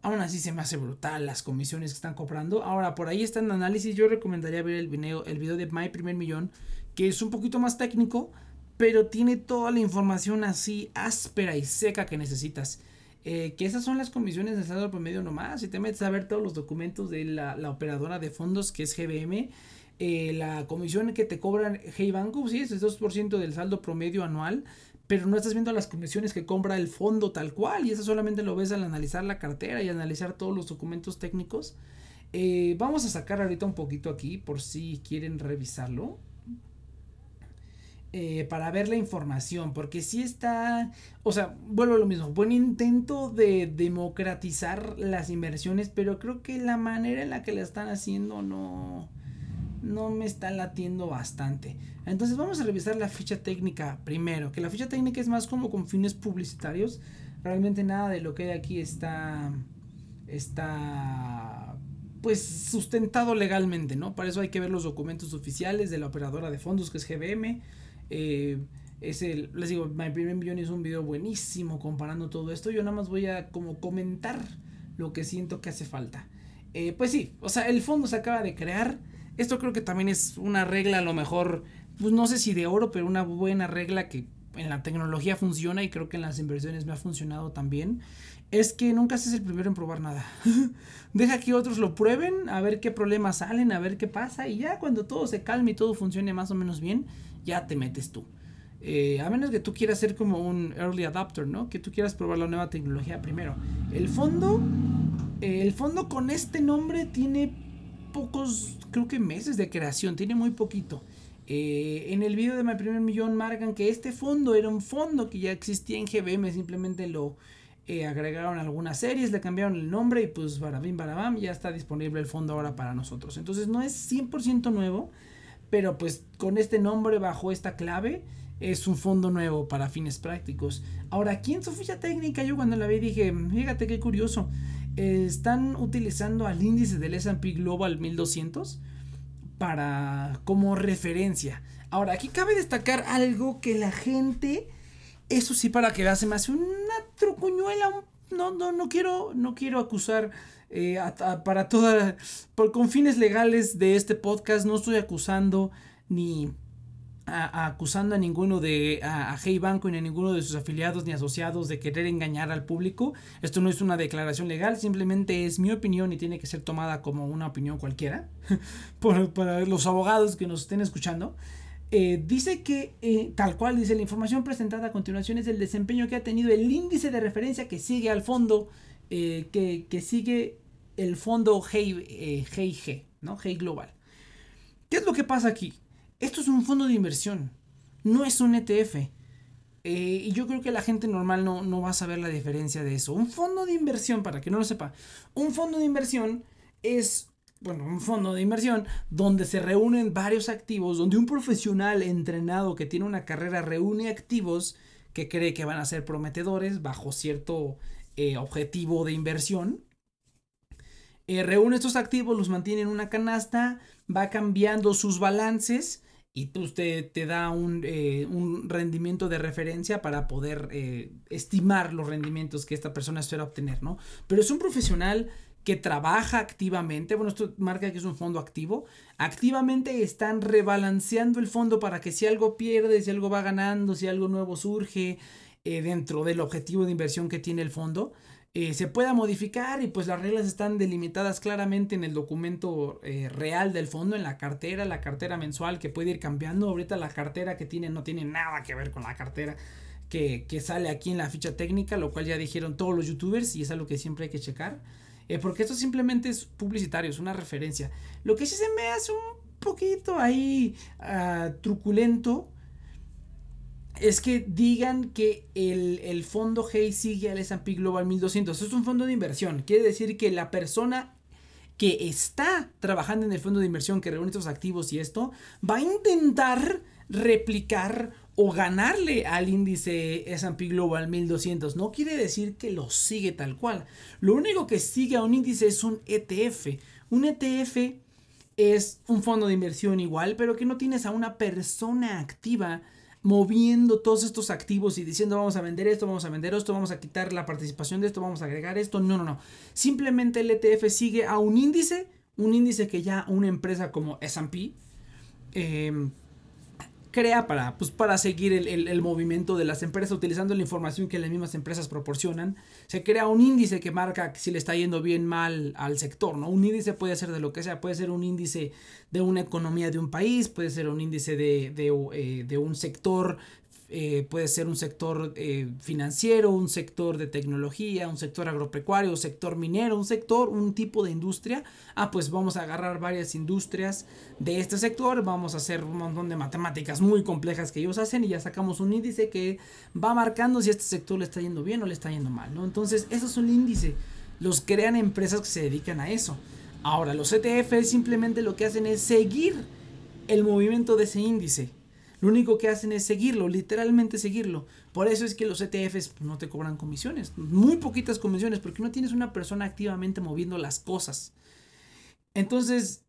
Speaker 1: Aún así se me hace brutal las comisiones que están cobrando. Ahora, por ahí está en análisis. Yo recomendaría ver el video, el video de My Primer Millón, que es un poquito más técnico, pero tiene toda la información así áspera y seca que necesitas. Eh, que esas son las comisiones de saldo promedio nomás. Si te metes a ver todos los documentos de la, operadora de fondos que es GBM, eh, la comisión que te cobran Hey Banco, sí, es el 2% del saldo promedio anual, pero no estás viendo las comisiones que compra el fondo tal cual, y eso solamente lo ves al analizar la cartera y analizar todos los documentos técnicos. Eh, vamos a sacar ahorita un poquito aquí por si quieren revisarlo. Eh, para ver la información, porque si está, o sea, vuelvo a lo mismo, buen intento de democratizar las inversiones, pero creo que la manera en la que la están haciendo no, no me está latiendo bastante. Entonces vamos a revisar la ficha técnica primero, que la ficha técnica es más como con fines publicitarios, realmente nada de lo que hay aquí está, está pues sustentado legalmente, ¿no? Para eso hay que ver los documentos oficiales de la operadora de fondos que es GBM eh, es el, les digo, My Primer Millón es un video buenísimo comparando todo esto. Yo nada más voy a como comentar lo que siento que hace falta. Eh, pues sí, o sea, el fondo se acaba de crear. Esto creo que también es una regla a lo mejor, pues no sé si de oro, pero una buena regla que en la tecnología funciona y creo que en las inversiones me ha funcionado también. Es que nunca seas el primero en probar nada. <laughs> Deja que otros lo prueben, a ver qué problemas salen, a ver qué pasa y ya cuando todo se calme y todo funcione más o menos bien, ya te metes tú. Eh, a menos que tú quieras ser como un early adopter, ¿no? Que tú quieras probar la nueva tecnología primero. El fondo, eh, el fondo con este nombre tiene pocos, creo que meses de creación, tiene muy poquito. Eh, en el video de mi primer millón marcan que este fondo era un fondo que ya existía en GBM, simplemente lo agregaron algunas series, le cambiaron el nombre y pues barabim barabam, ya está disponible el fondo ahora para nosotros. Entonces no es 100% nuevo, pero pues con este nombre bajo esta clave es un fondo nuevo para fines prácticos. Ahora, aquí en su ficha técnica, yo cuando la vi dije, fíjate qué curioso, están utilizando al índice del S&P Global 1200 para como referencia. Ahora, aquí cabe destacar algo que la gente, eso sí para que se me hace una trucuñuela, no, no, no quiero, no quiero acusar eh, para toda, por, con fines legales de este podcast, no estoy acusando ni acusando a ninguno de a, a Hey Banco ni a ninguno de sus afiliados ni asociados de querer engañar al público. Esto no es una declaración legal, simplemente es mi opinión y tiene que ser tomada como una opinión cualquiera <laughs> por, para los abogados que nos estén escuchando. Eh, dice que, eh, tal cual dice, la información presentada a continuación es el desempeño que ha tenido el índice de referencia que sigue al fondo, eh, que, sigue el fondo Hey, G, ¿no? Hey Global. ¿Qué es lo que pasa aquí? Esto es un fondo de inversión, no es un ETF. Eh, y yo creo que la gente normal no, no va a saber la diferencia de eso. Un fondo de inversión, para que no lo sepa, un fondo de inversión es bueno, un fondo de inversión donde se reúnen varios activos, donde un profesional entrenado que tiene una carrera reúne activos que cree que van a ser prometedores bajo cierto eh, objetivo de inversión. Eh, reúne estos activos, los mantiene en una canasta, va cambiando sus balances y pues te, da eh, un, rendimiento de referencia para poder estimar los rendimientos que esta persona espera obtener, ¿no? Pero es un profesional que trabaja activamente, bueno, esto marca que es un fondo activo, activamente están rebalanceando el fondo para que si algo pierde, si algo va ganando, si algo nuevo surge eh, dentro del objetivo de inversión que tiene el fondo, eh, se pueda modificar y pues las reglas están delimitadas claramente en el documento eh, real del fondo, en la cartera, la cartera mensual que puede ir cambiando. Ahorita la cartera que tiene no tiene nada que ver con la cartera que, sale aquí en la ficha técnica, lo cual ya dijeron todos los youtubers y es algo que siempre hay que checar. Porque esto simplemente es publicitario, es una referencia. Lo que sí se me hace un poquito ahí ah, truculento es que digan que el, fondo Hey sigue al S&P Global 1200. es un fondo de inversión. Quiere decir que la persona que está trabajando en el fondo de inversión que reúne estos activos y esto va a intentar replicar o ganarle al índice S&P Global 1200. No quiere decir que lo sigue tal cual. Lo único que sigue a un índice es un ETF. Un ETF es un fondo de inversión igual, pero que no tienes a una persona activa moviendo todos estos activos y diciendo vamos a vender esto, vamos a vender esto, vamos a quitar la participación de esto, vamos a agregar esto. No, no, no. Simplemente el ETF sigue a un índice, un índice que ya una empresa como SP eh, crea para, pues, para seguir el, movimiento de las empresas utilizando la información que las mismas empresas proporcionan. Se crea un índice que marca si le está yendo bien mal al sector, ¿no? Un índice puede ser de lo que sea, puede ser un índice de una economía de un país, puede ser un índice de, de, eh, de un sector eh, puede ser un sector eh, financiero, un sector de tecnología, un sector agropecuario, un sector minero, un sector, un tipo de industria. Ah, pues vamos a agarrar varias industrias de este sector, vamos a hacer un montón de matemáticas muy complejas que ellos hacen y ya sacamos un índice que va marcando si este sector le está yendo bien o le está yendo mal, ¿no? Entonces, eso es un índice. Los crean empresas que se dedican a eso. Ahora, los ETF simplemente lo que hacen es seguir el movimiento de ese índice. Lo único que hacen es seguirlo, literalmente seguirlo. Por eso es que los ETFs pues, no te cobran comisiones, muy poquitas comisiones, porque no tienes una persona activamente moviendo las cosas. Entonces,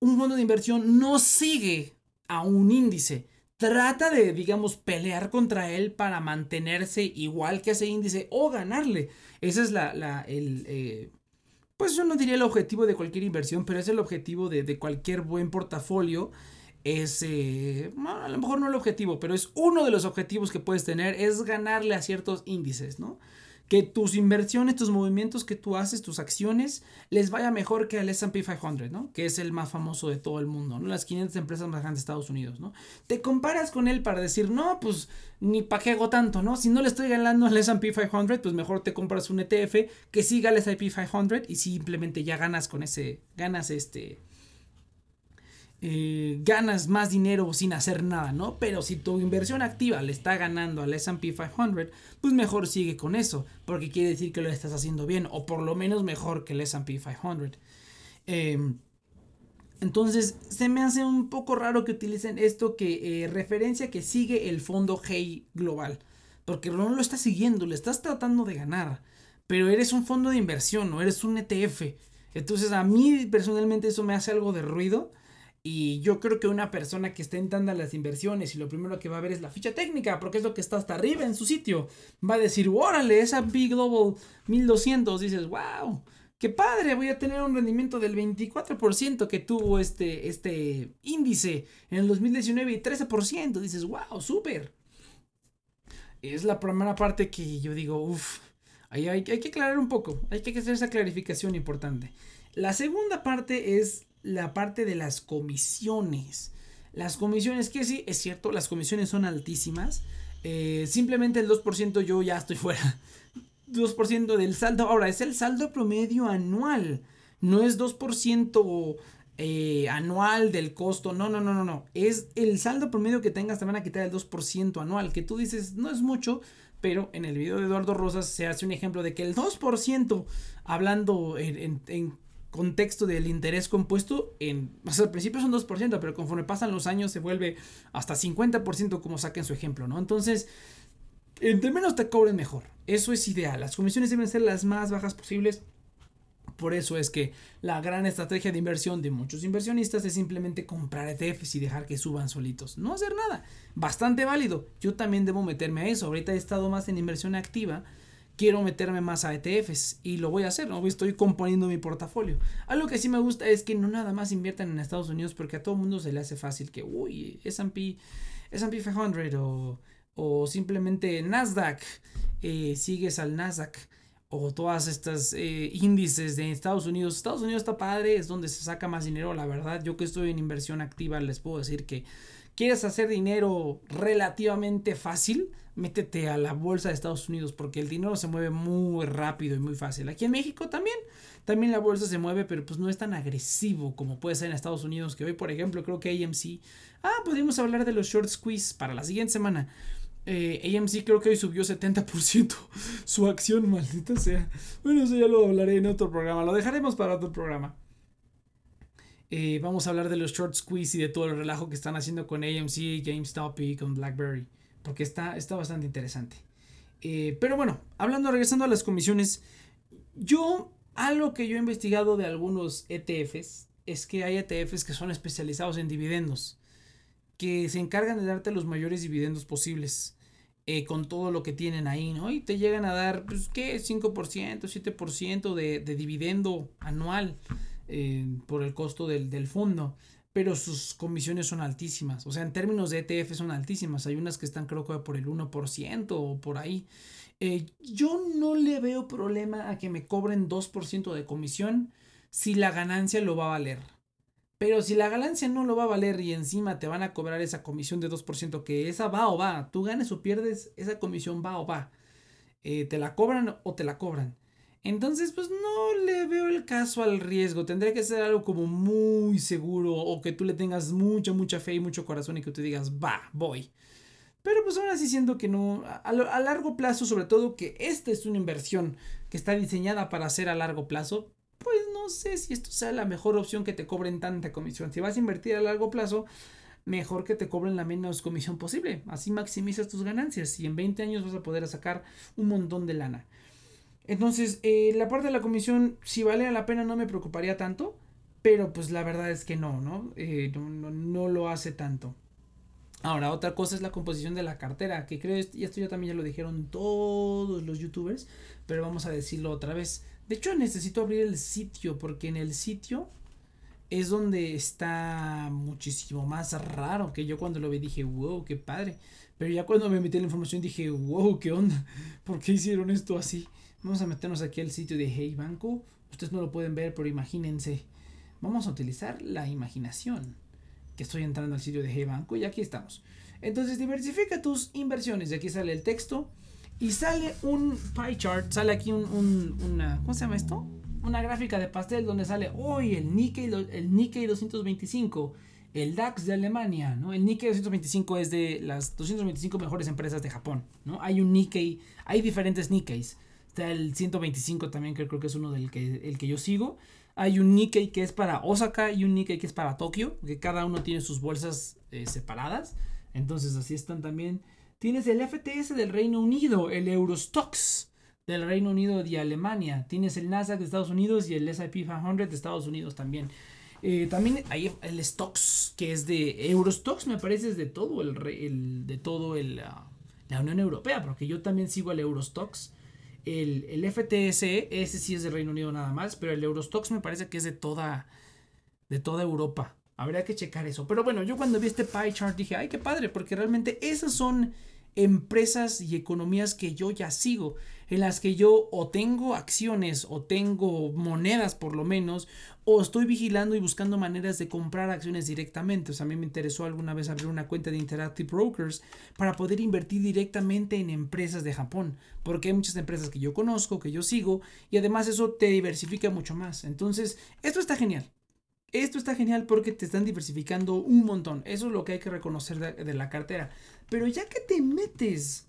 Speaker 1: un fondo de inversión no sigue a un índice. Trata de, digamos, pelear contra él para mantenerse igual que ese índice o ganarle. Ese es la, la el, eh, pues yo no diría el objetivo de cualquier inversión, pero es el objetivo de, de cualquier buen portafolio es, a lo mejor no el objetivo, pero es uno de los objetivos que puedes tener, es ganarle a ciertos índices, ¿no? Que tus inversiones, tus movimientos que tú haces, tus acciones, les vaya mejor que al SP 500, ¿no? Que es el más famoso de todo el mundo, ¿no? Las 500 empresas más grandes de Estados Unidos, ¿no? Te comparas con él para decir, no, pues ni para qué hago tanto, ¿no? Si no le estoy ganando al SP 500, pues mejor te compras un ETF que siga al SP 500 y simplemente ya ganas con ese, ganas este, eh, ganas más dinero sin hacer nada, ¿no? Pero si tu inversión activa le está ganando al SP 500, pues mejor sigue con eso, porque quiere decir que lo estás haciendo bien, o por lo menos mejor que el SP 500. Em, Entonces, se me hace un poco raro que utilicen esto que eh, referencia que sigue el fondo Hey global. Porque no lo estás siguiendo, le estás tratando de ganar. Pero eres un fondo de inversión, no eres un ETF. Entonces, a mí personalmente eso me hace algo de ruido. Y yo creo que una persona que está entrando a las inversiones y lo primero que va a ver es la ficha técnica, porque es lo que está hasta arriba en su sitio, va a decir, órale, esa Big Global 1200, dices, wow, qué padre, voy a tener un rendimiento del 24% que tuvo este, este índice en el 2019 y 13%, dices, wow, súper. Es la primera parte que yo digo, uff, hay, hay que aclarar un poco, hay que hacer esa clarificación importante. La segunda parte es la parte de las comisiones. Las comisiones, que sí, es cierto, las comisiones son altísimas. Eh, simplemente el 2% yo ya estoy <laughs> fuera. 2% del saldo. Ahora, es el saldo promedio anual. No es 2% eh, anual del costo. No, no, no, no, no. Es el saldo promedio que tengas, te van a quitar el 2% anual. Que tú dices, no es mucho. Pero en el video de Eduardo Rosas se hace un ejemplo de que el 2%, hablando en contexto del interés compuesto, en, al principio son 2%, pero conforme pasan los años se vuelve hasta 50% como saquen su ejemplo, ¿no? Entonces, entre menos te cobren mejor. Eso es ideal. Las comisiones deben ser las más bajas posibles. Por eso es que la gran estrategia de inversión de muchos inversionistas es simplemente comprar ETFs y dejar que suban solitos. No hacer nada. Bastante válido. Yo también debo meterme a eso. Ahorita he estado más en inversión activa quiero meterme más a ETFs y lo voy a hacer. Estoy componiendo mi portafolio. Algo que sí me gusta es que no nada más inviertan en Estados Unidos porque a todo mundo se le hace fácil que, uy, S&P, S&P 500 o, o simplemente Nasdaq, eh, sigues al Nasdaq o todas estas eh, índices de Estados Unidos. Estados Unidos está padre, es donde se saca más dinero, la verdad. Yo que estoy en inversión activa les puedo decir que quieres hacer dinero relativamente fácil, métete a la bolsa de Estados Unidos porque el dinero se mueve muy rápido y muy fácil. Aquí en México también, también la bolsa se mueve, pero pues no es tan agresivo como puede ser en Estados Unidos, que hoy por ejemplo creo que AMC, ah, podríamos hablar de los short squeeze para la siguiente semana. Eh, AMC creo que hoy subió 70% <laughs> su acción, maldita sea. Bueno, eso ya lo hablaré en otro programa, lo dejaremos para otro programa. Eh, vamos a hablar de los short squeeze y de todo el relajo que están haciendo con AMC, GameStop y con BlackBerry porque está, está bastante interesante. Eh, pero bueno, hablando, regresando a las comisiones, yo, algo que yo he investigado de algunos ETFs, es que hay ETFs que son especializados en dividendos, que se encargan de darte los mayores dividendos posibles. Eh, con todo lo que tienen ahí, ¿no? Y te llegan a dar, pues, ¿qué? 5%, 7% de, de dividendo anual eh, por el costo del, del fondo pero sus comisiones son altísimas. O sea, en términos de ETF son altísimas. Hay unas que están creo que por el 1% o por ahí. Eh, yo no le veo problema a que me cobren 2% de comisión si la ganancia lo va a valer. Pero si la ganancia no lo va a valer y encima te van a cobrar esa comisión de 2%, que esa va o va, tú ganes o pierdes, esa comisión va o va. Eh, te la cobran o te la cobran. Entonces, pues no le veo el caso al riesgo. Tendría que ser algo como muy seguro o que tú le tengas mucha, mucha fe y mucho corazón y que tú digas, va, voy. Pero pues ahora sí siento que no, a, largo plazo, sobre todo que esta es una inversión que está diseñada para hacer a largo plazo, pues no sé si esto sea la mejor opción que te cobren tanta comisión. Si vas a invertir a largo plazo, mejor que te cobren la menos comisión posible. Así maximizas tus ganancias y en 20 años vas a poder sacar un montón de lana. Entonces, eh, la parte de la comisión, si vale la pena, no me preocuparía tanto. Pero pues la verdad es que no, ¿no? Eh, no, no, lo hace tanto. Ahora, otra cosa es la composición de la cartera, que creo, y esto ya también ya lo dijeron todos los youtubers, pero vamos a decirlo otra vez. De hecho, necesito abrir el sitio, porque en el sitio es donde está muchísimo más raro, que yo cuando lo vi dije, wow, qué padre. Pero ya cuando me metí la información dije, wow, qué onda, ¿por qué hicieron esto así? Vamos a meternos aquí al sitio de Hey Banco. Ustedes no lo pueden ver, pero imagínense. Vamos a utilizar la imaginación. Que estoy entrando al sitio de Hey Banco y aquí estamos. Entonces diversifica tus inversiones. Y aquí sale el texto. Y sale un pie chart. Sale aquí un, una... ¿Cómo se llama esto? Una gráfica de pastel donde sale hoy el Nikkei, el Nikkei 225 el DAX de Alemania, ¿no? El Nikkei 225 es de las 225 mejores empresas de Japón, ¿no? Hay un Nikkei, hay diferentes Nikkeis. Está el 125 también, que creo que es uno del que, el que yo sigo. Hay un Nikkei que es para Osaka y un Nikkei que es para Tokio, que cada uno tiene sus bolsas eh, separadas. Entonces así están también. Tienes el FTS del Reino Unido, el Eurostox del Reino Unido y Alemania. Tienes el Nasdaq de Estados Unidos y el S&P 500 de Estados Unidos también. Eh, también hay el Stocks, que es de Eurostox, me parece, es de todo el, el de todo el, ah, la Unión Europea, porque yo también sigo el Eurostox. El, el FTS, ese sí es de Reino Unido nada más, pero el Eurostox me parece que es de toda, de toda Europa. Habría que checar eso. Pero bueno, yo cuando vi este pie chart dije, ay, qué padre, porque realmente esas son empresas y economías que yo ya sigo, en las que yo o tengo acciones o tengo monedas por lo menos, o estoy vigilando y buscando maneras de comprar acciones directamente. O sea, a mí me interesó alguna vez abrir una cuenta de Interactive Brokers para poder invertir directamente en empresas de Japón, porque hay muchas empresas que yo conozco, que yo sigo, y además eso te diversifica mucho más. Entonces, esto está genial. Esto está genial porque te están diversificando un montón. Eso es lo que hay que reconocer de, la cartera. Pero ya que te metes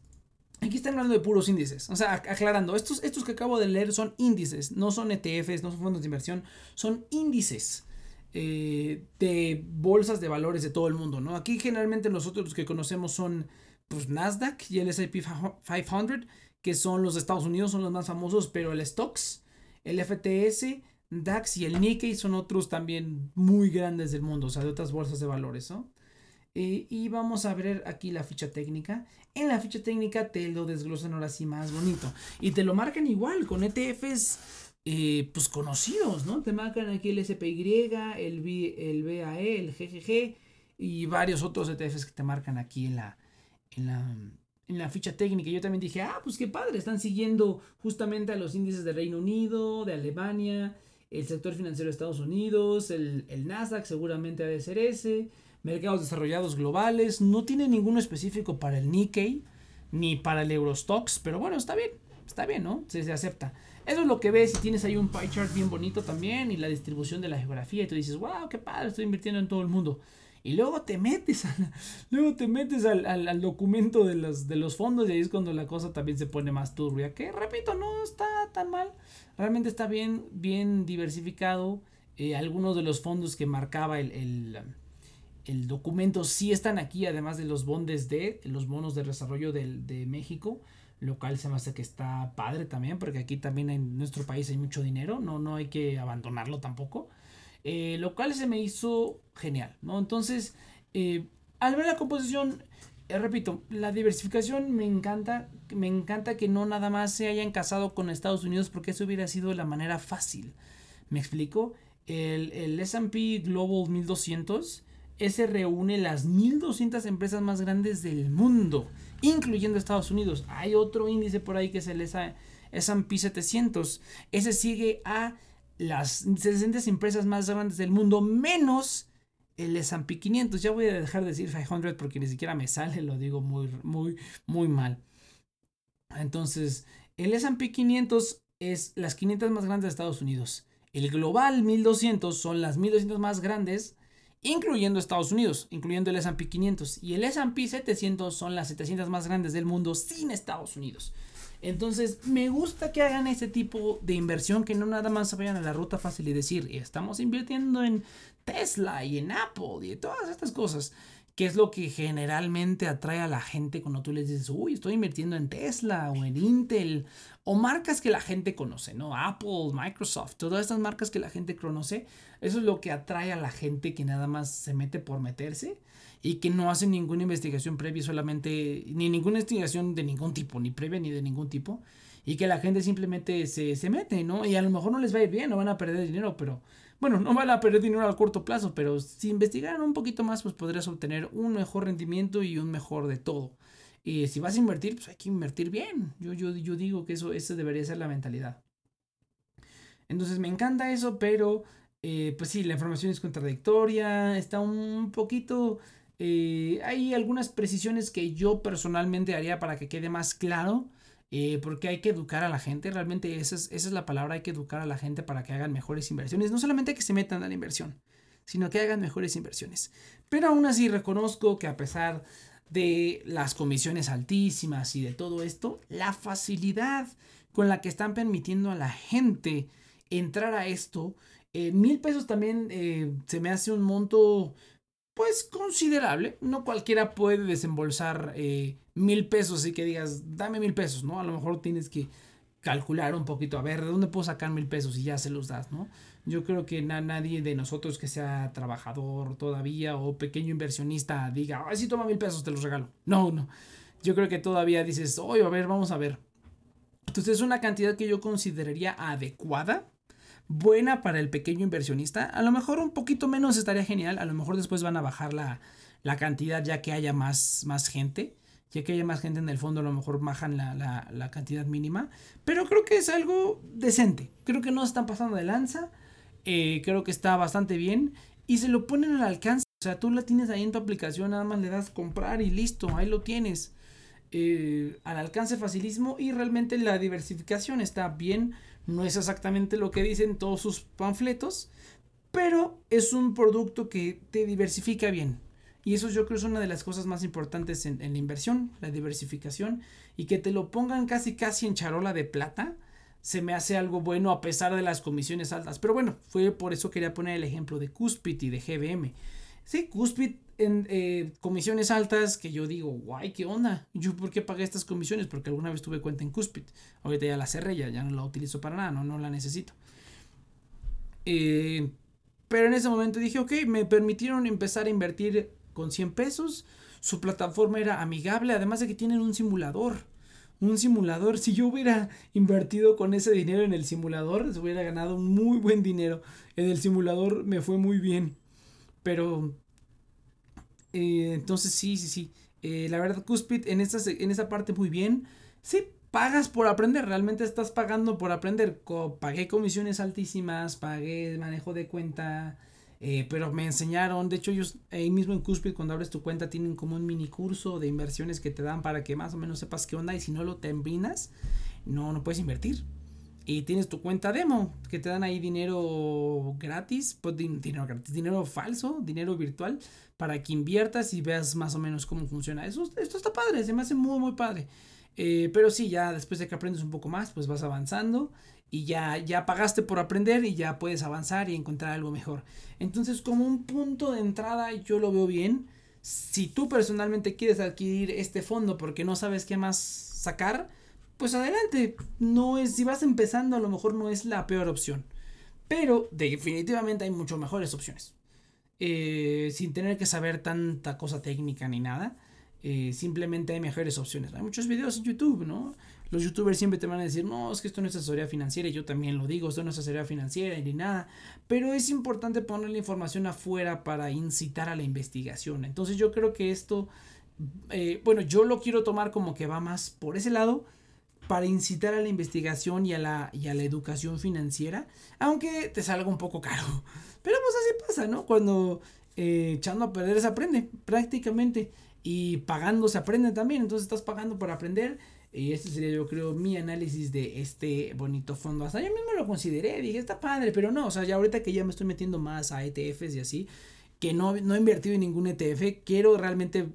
Speaker 1: Aquí están hablando de puros índices. O sea, aclarando, estos, estos que acabo de leer son índices, no son ETFs, no son fondos de inversión, son índices eh, de bolsas de valores de todo el mundo, ¿no? Aquí generalmente nosotros los que conocemos son pues, Nasdaq y el SP 500, que son los de Estados Unidos, son los más famosos, pero el Stocks, el FTS, DAX y el Nikkei son otros también muy grandes del mundo, o sea, de otras bolsas de valores, ¿no? Eh, y vamos a ver aquí la ficha técnica. En la ficha técnica te lo desglosan ahora sí más bonito. Y te lo marcan igual con ETFs eh, pues conocidos, ¿no? Te marcan aquí el SPY, el, el BAE, el GGG y varios otros ETFs que te marcan aquí en la, en la, en la ficha técnica. Yo también dije, ah, pues qué padre, están siguiendo justamente a los índices de Reino Unido, de Alemania, el sector financiero de Estados Unidos, el, el Nasdaq seguramente ha de ser ese mercados desarrollados globales, no tiene ninguno específico para el Nikkei ni para el Eurostox, pero bueno, está bien, está bien, ¿no? Se, se acepta. Eso es lo que ves si tienes ahí un pie chart bien bonito también y la distribución de la geografía y tú dices, wow, qué padre, estoy invirtiendo en todo el mundo. Y luego te metes, <laughs> luego te metes al, al, documento de los, de los fondos y ahí es cuando la cosa también se pone más turbia. Que repito, no está tan mal. Realmente está bien, bien diversificado. Eh, algunos de los fondos que marcaba el el documento sí están aquí, además de los bondes de los bonos de desarrollo de, México, lo cual se me hace que está padre también, porque aquí también en nuestro país hay mucho dinero, no, no hay que abandonarlo tampoco. Eh, lo cual se me hizo genial, ¿no? Entonces, eh, al ver la composición, eh, repito, la diversificación me encanta, me encanta que no nada más se hayan casado con Estados Unidos, porque eso hubiera sido la manera fácil. ¿Me explico? El, el SP Global 1200 ese reúne las 1200 empresas más grandes del mundo, incluyendo Estados Unidos. Hay otro índice por ahí que es el S&P 700. Ese sigue a las 60 empresas más grandes del mundo menos el S&P 500. Ya voy a dejar de decir 500 porque ni siquiera me sale, lo digo muy muy muy mal. Entonces, el S&P 500 es las 500 más grandes de Estados Unidos. El global 1200 son las 1200 más grandes incluyendo Estados Unidos, incluyendo el S&P 500 y el S&P 700 son las 700 más grandes del mundo sin Estados Unidos. Entonces, me gusta que hagan ese tipo de inversión, que no nada más vayan a la ruta fácil y decir, estamos invirtiendo en Tesla y en Apple y todas estas cosas que es lo que generalmente atrae a la gente cuando tú les dices, uy, estoy invirtiendo en Tesla o en Intel o marcas que la gente conoce, ¿no? Apple, Microsoft, todas estas marcas que la gente conoce, eso es lo que atrae a la gente que nada más se mete por meterse y que no hace ninguna investigación previa, solamente, ni ninguna investigación de ningún tipo, ni previa ni de ningún tipo, y que la gente simplemente se, se mete, ¿no? Y a lo mejor no les va a ir bien, no van a perder dinero, pero bueno, no van a perder dinero a corto plazo, pero si investigaran un poquito más, pues podrías obtener un mejor rendimiento y un mejor de todo. Y si vas a invertir, pues hay que invertir bien. Yo, yo, yo digo que eso, esa debería ser la mentalidad. Entonces me encanta eso, pero eh, pues sí, la información es contradictoria, está un poquito... Eh, hay algunas precisiones que yo personalmente haría para que quede más claro. Eh, porque hay que educar a la gente, realmente esa es, esa es la palabra, hay que educar a la gente para que hagan mejores inversiones, no solamente que se metan a la inversión, sino que hagan mejores inversiones. Pero aún así reconozco que a pesar de las comisiones altísimas y de todo esto, la facilidad con la que están permitiendo a la gente entrar a esto Eh, mil pesos también eh, se me hace un monto pues considerable. No cualquiera puede desembolsar mil pesos y que digas, dame mil pesos, ¿no? A lo mejor tienes que calcular un poquito, a ver, ¿de dónde puedo sacar mil pesos? Y ya se los das, ¿no? Yo creo que nadie de nosotros que sea trabajador todavía o pequeño inversionista diga, ay, sí, toma mil pesos, te los regalo. No, no. Yo creo que todavía dices, oye, a ver, vamos a ver. Entonces es una cantidad que yo consideraría adecuada buena para el pequeño inversionista. A lo mejor un poquito menos estaría genial. A lo mejor después van a bajar la, cantidad ya que haya más, más gente. Ya que haya más gente en el fondo, a lo mejor bajan la, cantidad mínima. Pero creo que es algo decente. Creo que no están pasando de lanza. Eh, creo que está bastante bien. Y se lo ponen al alcance. O sea, tú la tienes ahí en tu aplicación, nada más le das comprar y listo, ahí lo tienes. Eh, al alcance facilísimo y realmente la diversificación está bien no es exactamente lo que dicen todos sus panfletos, pero es un producto que te diversifica bien. Y eso yo creo es una de las cosas más importantes en, la inversión, la diversificación, y que te lo pongan casi casi en charola de plata, se me hace algo bueno a pesar de las comisiones altas. Pero bueno, fue por eso quería poner el ejemplo de Cuspit y de GBM. Sí, Cuspit en eh, comisiones altas que yo digo, guay, ¿qué onda? ¿Yo por qué pagué estas comisiones? Porque alguna vez tuve cuenta en Cuspit. Ahorita ya la cerré, ya, ya no la utilizo para nada, no, no la necesito. Eh, pero en ese momento dije, ok, me permitieron empezar a invertir con 100 pesos. Su plataforma era amigable, además de que tienen un simulador. Un simulador, si yo hubiera invertido con ese dinero en el simulador, se hubiera ganado muy buen dinero. En el simulador me fue muy bien. Pero eh, entonces sí, sí, sí. Eh, la verdad, Cuspid en esta, en esa parte muy bien. Sí, pagas por aprender, realmente estás pagando por aprender. pagué comisiones altísimas, pagué manejo de cuenta, eh, pero me enseñaron, de hecho ellos ahí mismo en Cuspid cuando abres tu cuenta tienen como un mini curso de inversiones que te dan para que más o menos sepas qué onda y si no lo terminas, no, no puedes invertir y tienes tu cuenta demo, que te dan ahí dinero gratis, pues dinero gratis, dinero falso, dinero virtual, para que inviertas y veas más o menos cómo funciona. Eso, esto está padre, se me hace muy, muy padre. Eh, pero sí, ya después de que aprendes un poco más, pues vas avanzando y ya, ya pagaste por aprender y ya puedes avanzar y encontrar algo mejor. Entonces, como un punto de entrada, yo lo veo bien. Si tú personalmente quieres adquirir este fondo porque no sabes qué más sacar, pues adelante. No es, si vas empezando, a lo mejor no es la peor opción. Pero definitivamente hay mucho mejores opciones. Eh, sin tener que saber tanta cosa técnica ni nada. Eh, simplemente hay mejores opciones. Hay muchos videos en YouTube, ¿no? Los youtubers siempre te van a decir, no, es que esto no es asesoría financiera, y yo también lo digo, esto no es asesoría financiera ni nada. Pero es importante poner la información afuera para incitar a la investigación. Entonces yo creo que esto, eh, bueno, yo lo quiero tomar como que va más por ese lado para incitar a la investigación y a la, y a la educación financiera, aunque te salga un poco caro. <laughs> Pero pues así pasa, ¿no? Cuando eh, echando a perder se aprende prácticamente y pagando se aprende también, entonces estás pagando para aprender. Y este sería yo creo mi análisis de este bonito fondo. Hasta yo mismo lo consideré, dije, está padre, pero no, o sea, ya ahorita que ya me estoy metiendo más a ETFs y así, que no, no he invertido en ningún ETF, quiero realmente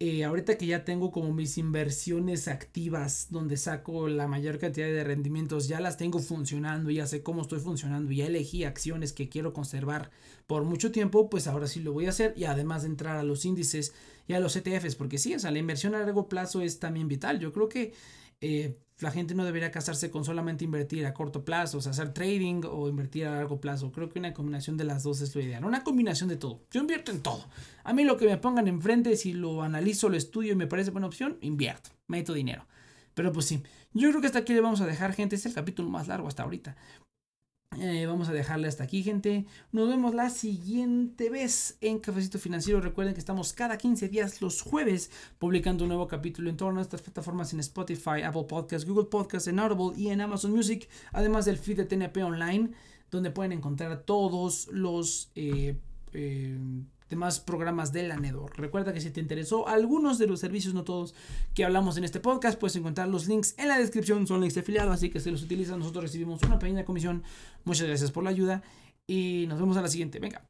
Speaker 1: eh, ahorita que ya tengo como mis inversiones activas donde saco la mayor cantidad de rendimientos, ya las tengo funcionando, ya sé cómo estoy funcionando, ya elegí acciones que quiero conservar por mucho tiempo, pues ahora sí lo voy a hacer y además de entrar a los índices y a los ETFs, porque sí, o sea, la inversión a largo plazo es también vital. Yo creo que eh, la gente no debería casarse con solamente invertir a corto plazo, o sea, hacer trading o invertir a largo plazo. Creo que una combinación de las dos es lo ideal. Una combinación de todo. Yo invierto en todo. A mí lo que me pongan enfrente, si lo analizo, lo estudio y me parece buena opción, invierto, meto dinero. Pero pues sí, yo creo que hasta aquí le vamos a dejar, gente. Es el capítulo más largo hasta ahorita. Eh, vamos a dejarle hasta aquí, gente. Nos vemos la siguiente vez en Cafecito Financiero. Recuerden que estamos cada 15 días los jueves publicando un nuevo capítulo en torno a nuestras plataformas en Spotify, Apple Podcasts, Google Podcasts, en Audible y en Amazon Music. Además del feed de TNP Online, donde pueden encontrar todos los... Eh, eh, demás programas de la NEDOR. Recuerda que si te interesó algunos de los servicios, no todos, que hablamos en este podcast, puedes encontrar los links en la descripción, son links de afiliado, así que si los utilizan nosotros recibimos una pequeña comisión. Muchas gracias por la ayuda y nos vemos a la siguiente. Venga.